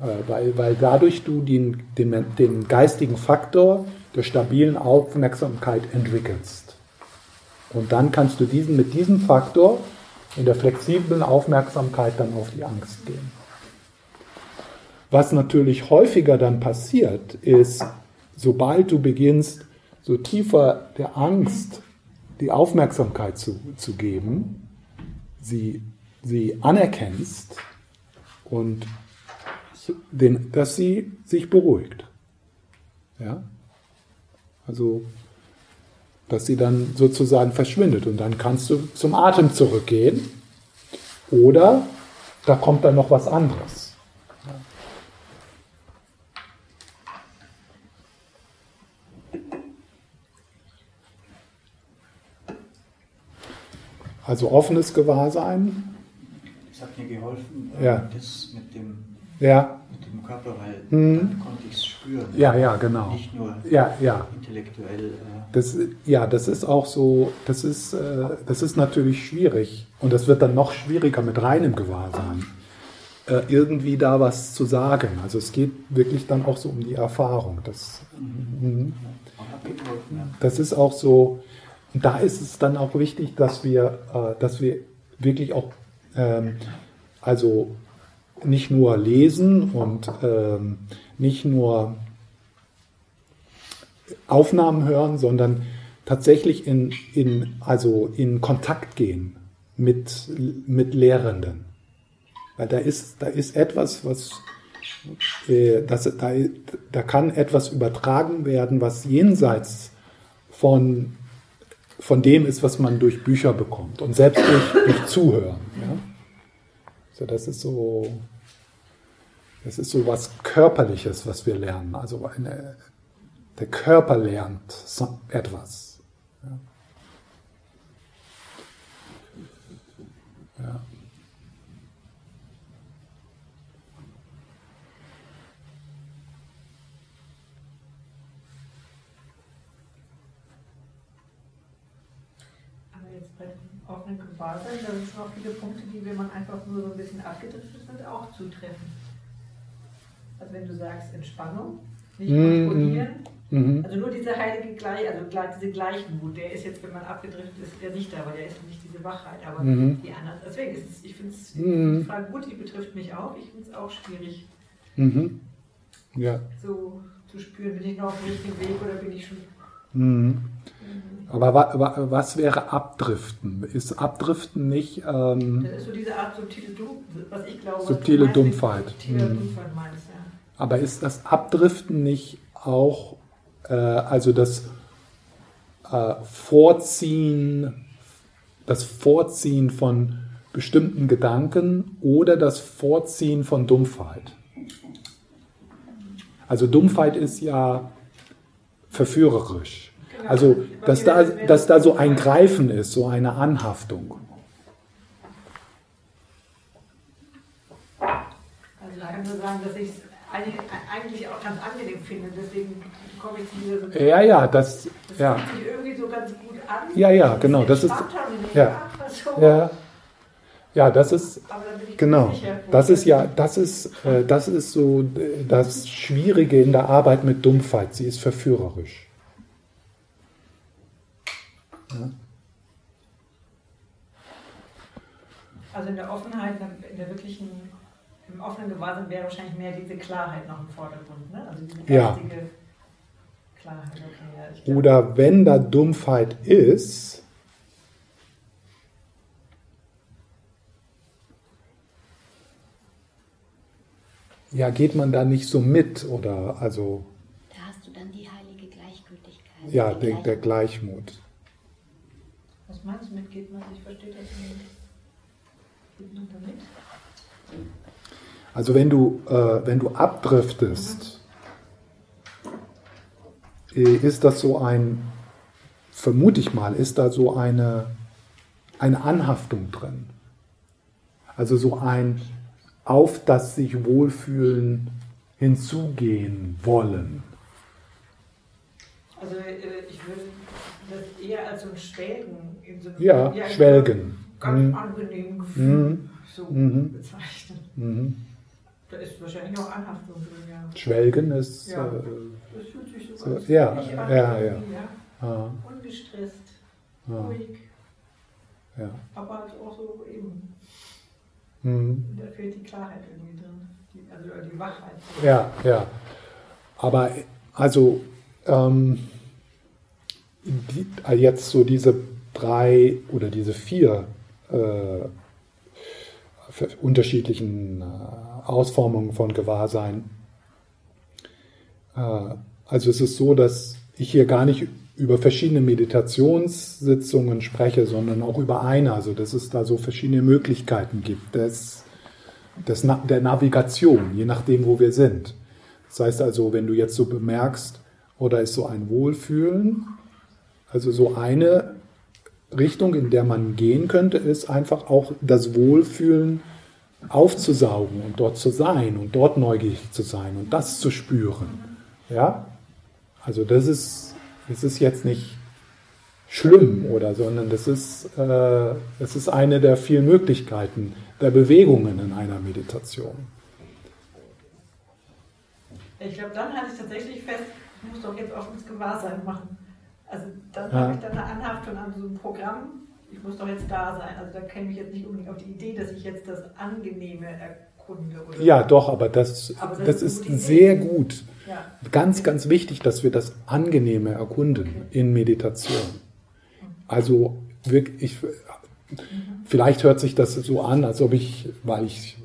Äh, weil, weil dadurch du den, den, den geistigen Faktor der stabilen Aufmerksamkeit entwickelst. Und dann kannst du diesen, mit diesem Faktor in der flexiblen Aufmerksamkeit dann auf die Angst gehen. Was natürlich häufiger dann passiert, ist, sobald du beginnst, so tiefer der Angst die Aufmerksamkeit zu, zu geben, sie, sie anerkennst und den, dass sie sich beruhigt. Ja? Also, dass sie dann sozusagen verschwindet und dann kannst du zum Atem zurückgehen oder da kommt dann noch was anderes. Also offenes Gewahrsein. Das hat mir geholfen, ja. das mit dem ja. mit dem Körper, weil hm. dann konnte ich es spüren. Ja, ja, genau. Nicht nur ja, ja. intellektuell. Äh das, ja, das ist auch so, das ist, äh, das ist natürlich schwierig und das wird dann noch schwieriger mit reinem Gewahrsein, äh, irgendwie da was zu sagen. Also es geht wirklich dann auch so um die Erfahrung. Das, mhm. das ist auch so, da ist es dann auch wichtig, dass wir, äh, dass wir wirklich auch, ähm, also nicht nur lesen und ähm, nicht nur Aufnahmen hören, sondern tatsächlich in, in, also in Kontakt gehen mit, mit Lehrenden. Weil da ist, da ist etwas, was äh, das, da, da kann etwas übertragen werden, was jenseits von, von dem ist, was man durch Bücher bekommt und selbst durch, durch Zuhören. Ja? So, das ist so, das ist so was Körperliches, was wir lernen. Also eine, der Körper lernt etwas. Ja. ja. Bei offenen Gewahrsein, da sind noch viele Punkte, die, wenn man einfach nur so ein bisschen abgedriftet sind, auch zutreffen. Also wenn du sagst Entspannung, nicht kontrollieren, mhm. also nur diese heilige Gleich, also diese Gleichmut, der ist jetzt, wenn man abgedriftet ist, der nicht da, weil der ist nicht diese Wachheit, aber mhm. die anderen, deswegen ist es, ich finde es, mhm. die Frage gut, die betrifft mich auch, ich finde es auch schwierig. Mhm. Ja. So zu spüren, bin ich noch auf dem richtigen Weg oder bin ich schon. Mhm. Aber wa, wa, was wäre Abdriften? Ist Abdriften nicht. Ähm, das ist so diese Art subtile, was ich glaube, subtile was Dumpfheit. Subtile mhm. Dumpfheit meinst, ja. Aber ist das Abdriften nicht auch, äh, also das äh, Vorziehen, das Vorziehen von bestimmten Gedanken oder das Vorziehen von Dumpfheit? Also Dumpfheit ist ja verführerisch. Also, dass da, dass da so ein Greifen ist, so eine Anhaftung. Also ich kann nur sagen, dass ich es eigentlich auch ganz angenehm finde, deswegen komme ich zu dieser... Ja, ja, das... Das ja. fühlt sich irgendwie so ganz gut an. Ja, ja, genau, das ist... Ja, ja, ja, das ist genau. Das ist ja, das ist, äh, das ist so äh, das Schwierige in der Arbeit mit Dumpfheit. Sie ist verführerisch. Ja. Also in der Offenheit, in der wirklichen, im offenen Gewahrsam wäre wahrscheinlich mehr diese Klarheit noch im Vordergrund, ne? Also diese geistige ja. Klarheit. Okay, ja, Oder wenn da Dumpfheit ist, ja, geht man da nicht so mit oder also. Da hast du dann die heilige Gleichgültigkeit. Ja, der, der Gleichmut. Was meinst du mit geht man? Ich verstehe das nicht. Geht man damit? Also wenn du, äh, wenn du abdriftest, mhm. ist das so ein, vermute ich mal, ist da so eine, eine Anhaftung drin. Also so ein, auf das sich Wohlfühlen hinzugehen wollen? Also äh, ich würde das eher als so ein Schwelgen in so einem Ja, ja Schwelgen. Ganz mhm. angenehmen Gefühl mhm. so mhm. bezeichnen. Mhm. Da ist wahrscheinlich auch Anhaftung drin, ja. Schwelgen ist. Ja, äh, das fühlt sich so, so ganz ja, ja, ja, ja. Ah. Ungestresst, ah. ruhig. Ja. Aber halt auch so eben Mhm. Da fehlt die Klarheit irgendwie drin, die, also die Wachheit. Ja, ja. Aber also ähm, jetzt so diese drei oder diese vier äh, unterschiedlichen äh, Ausformungen von Gewahrsein. Äh, also es ist so, dass ich hier gar nicht über verschiedene Meditationssitzungen spreche, sondern auch über eine, also dass es da so verschiedene Möglichkeiten gibt des, des, der Navigation, je nachdem, wo wir sind. Das heißt also, wenn du jetzt so bemerkst, oder ist so ein Wohlfühlen, also so eine Richtung, in der man gehen könnte, ist einfach auch das Wohlfühlen aufzusaugen und dort zu sein und dort neugierig zu sein und das zu spüren. Ja? Also das ist es ist jetzt nicht schlimm oder, sondern das ist, äh, das ist eine der vielen Möglichkeiten der Bewegungen in einer Meditation. Ich glaube, dann hatte ich tatsächlich fest, ich muss doch jetzt offenes Gewahrsein machen. Also dann ja. habe ich dann eine Anhaftung an so ein Programm, ich muss doch jetzt da sein. Also da käme ich jetzt nicht unbedingt auf die Idee, dass ich jetzt das Angenehme erkunde. Oder ja, doch, aber das, aber das, das ist, ist sehr gut. Ja. Ganz, ganz wichtig, dass wir das Angenehme erkunden okay. in Meditation. Also wirklich, vielleicht hört sich das so an, als ob ich, weil ich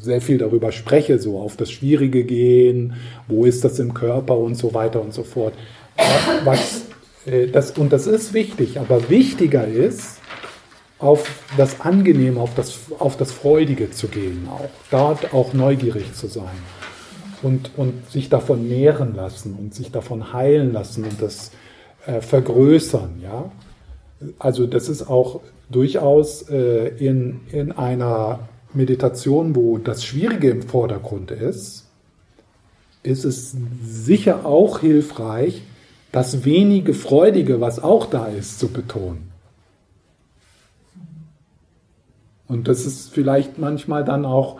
sehr viel darüber spreche, so auf das Schwierige gehen, wo ist das im Körper und so weiter und so fort. Was, das, und das ist wichtig, aber wichtiger ist, auf das Angenehme, auf das, auf das Freudige zu gehen, auch dort auch neugierig zu sein und, und sich davon nähren lassen und sich davon heilen lassen und das äh, vergrößern. Ja? Also das ist auch durchaus äh, in, in einer Meditation, wo das Schwierige im Vordergrund ist, ist es sicher auch hilfreich, das wenige Freudige, was auch da ist, zu betonen. Und das ist vielleicht manchmal dann auch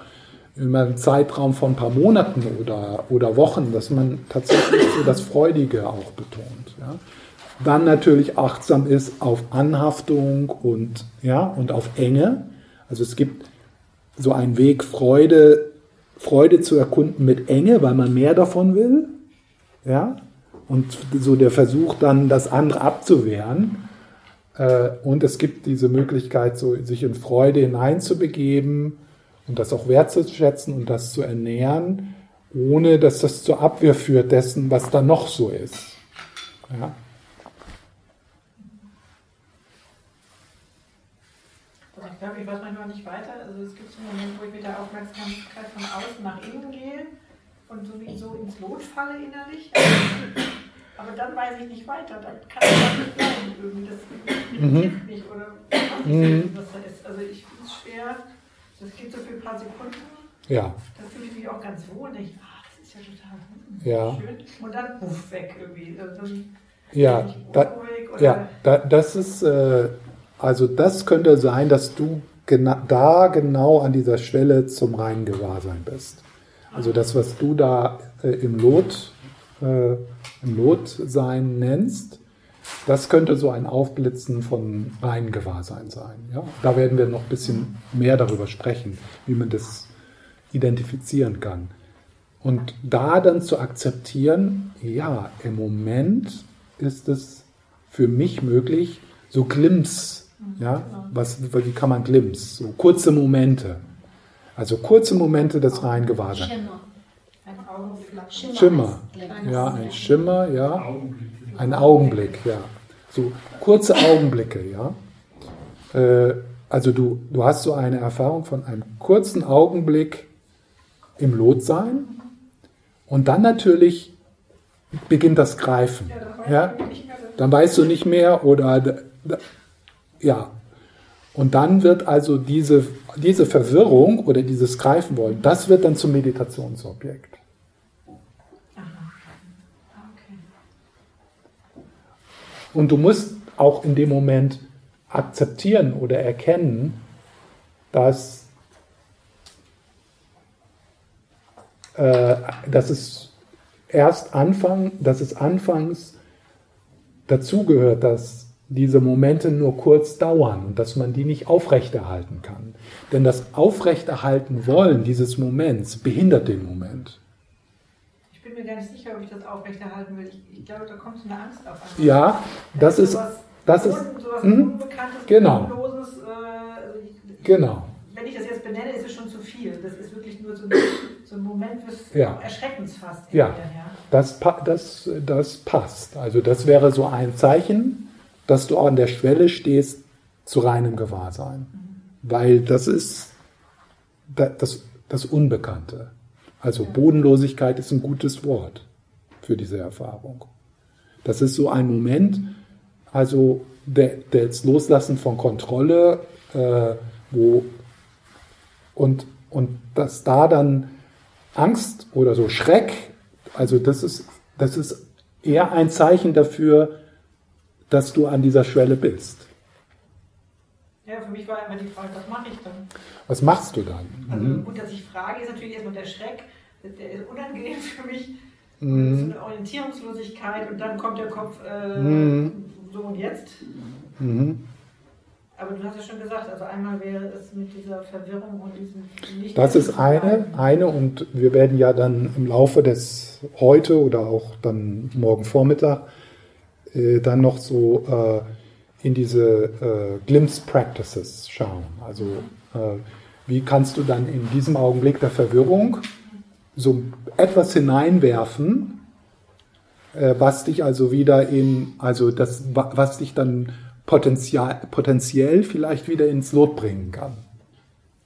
in einem Zeitraum von ein paar Monaten oder, oder Wochen, dass man tatsächlich so das Freudige auch betont. Ja. Dann natürlich achtsam ist auf Anhaftung und, ja, und auf Enge. Also es gibt so einen Weg, Freude, Freude zu erkunden mit Enge, weil man mehr davon will. Ja? Und so der Versuch dann, das andere abzuwehren. Äh, und es gibt diese Möglichkeit, so sich in Freude hineinzubegeben und das auch wertzuschätzen und das zu ernähren, ohne dass das zur Abwehr führt dessen, was da noch so ist. Ja? Ich glaube, ich weiß manchmal nicht weiter. Also es gibt so einen Moment, wo ich mit der Aufmerksamkeit von außen nach innen gehe und sowieso ins Lot falle innerlich. Aber dann weiß ich nicht weiter. Dann kann ich nicht bleiben irgendwie. Das mhm. mich oder was, mhm. da ist. Also ich finde es schwer. Das geht so für ein paar Sekunden. Ja. Da fühle ich mich auch ganz wohl. Und ich, ach, das ist ja total hm, ja. schön. Und dann puff weg irgendwie. Also, ja, da, ja da, das ist, äh, also das könnte sein, dass du gena da genau an dieser Schwelle zum reinen Gewahrsein bist. Also das, was du da äh, im Lot, äh, Lotsein nennst, das könnte so ein Aufblitzen von reinen Gewahrsein sein. Ja? Da werden wir noch ein bisschen mehr darüber sprechen, wie man das identifizieren kann. Und da dann zu akzeptieren, ja, im Moment ist es für mich möglich, so Glimps, ja, was, wie kann man Glimps, so kurze Momente, also kurze Momente des reinen Gewahrseins. Schimmer. Schimmer. Ja, ein Schimmer, ja. Ein Augenblick, ja. So kurze Augenblicke, ja. Äh, also du, du hast so eine Erfahrung von einem kurzen Augenblick im Lotsein und dann natürlich beginnt das Greifen. Ja? Dann weißt du nicht mehr oder ja. Und dann wird also diese, diese Verwirrung oder dieses Greifen wollen, das wird dann zum Meditationsobjekt. Und du musst auch in dem Moment akzeptieren oder erkennen, dass, äh, dass es erst Anfang, dass es anfangs dazugehört, dass diese Momente nur kurz dauern und dass man die nicht aufrechterhalten kann. Denn das Aufrechterhalten wollen dieses Moments behindert den Moment bin mir gar nicht sicher, ob ich das aufrechterhalten will. Ich, ich glaube, da kommt so eine Angst auf einmal. Ja, das ist. Das ist sowas mh, Unbekanntes, genau. Unloses, äh, also ich, genau. Wenn ich das jetzt benenne, ist es schon zu viel. Das ist wirklich nur so ein, so ein Moment des ja. Erschreckens fast. Ja, das, das, das passt. Also das wäre so ein Zeichen, dass du an der Schwelle stehst zu reinem Gewahrsein. Mhm. Weil das ist das, das Unbekannte. Also Bodenlosigkeit ist ein gutes Wort für diese Erfahrung. Das ist so ein Moment, also der, das Loslassen von Kontrolle, äh, wo und, und dass da dann Angst oder so Schreck, also das ist, das ist eher ein Zeichen dafür, dass du an dieser Schwelle bist. Ja, für mich war immer die Frage, was mache ich dann? Was machst du dann? Also mhm. gut, dass ich frage, ist natürlich erstmal der Schreck, der ist unangenehm für mich. Mhm. So eine Orientierungslosigkeit und dann kommt der Kopf äh, mhm. so und jetzt. Mhm. Aber du hast ja schon gesagt, also einmal wäre es mit dieser Verwirrung und diesem nicht Das ist eine, eine und wir werden ja dann im Laufe des heute oder auch dann morgen Vormittag äh, dann noch so äh, in diese äh, Glimpse Practices schauen. Also äh, wie kannst du dann in diesem Augenblick der Verwirrung so etwas hineinwerfen, äh, was dich also wieder in, also das, was dich dann potenziell, potenziell vielleicht wieder ins Lot bringen kann.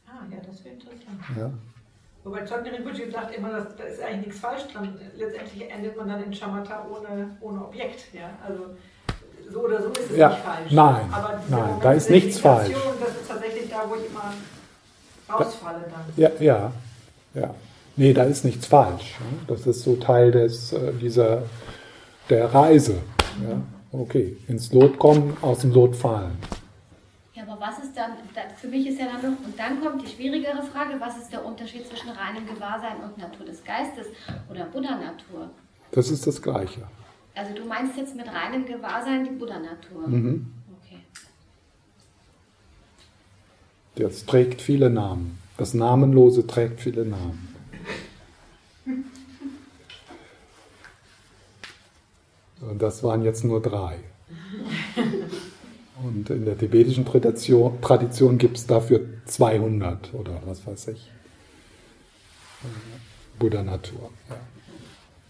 Ah, ja, das wäre interessant. Ja. Wobei John Rinpoche sagt immer, dass, da ist eigentlich nichts falsch dran. Letztendlich endet man dann in Shamatha ohne, ohne Objekt. Ja? Also so oder so ist es ja, nicht falsch. Nein, nein, da ist nichts falsch. Das ist tatsächlich da, wo ich immer rausfalle dann. Ja, ja, ja. Nee, da ist nichts falsch. Das ist so Teil des, äh, dieser, der Reise. Ja? Okay, ins Lot kommen, aus dem Lot fallen. Ja, aber was ist dann, für mich ist ja dann noch, und dann kommt die schwierigere Frage, was ist der Unterschied zwischen reinem Gewahrsein und Natur des Geistes oder Buddha-Natur? Das ist das Gleiche. Also du meinst jetzt mit reinem Gewahrsein die Buddha-Natur? Mhm. Okay. Das trägt viele Namen. Das Namenlose trägt viele Namen. Und das waren jetzt nur drei. Und in der tibetischen Tradition, Tradition gibt es dafür 200 oder was weiß ich. Buddha-Natur. Ja.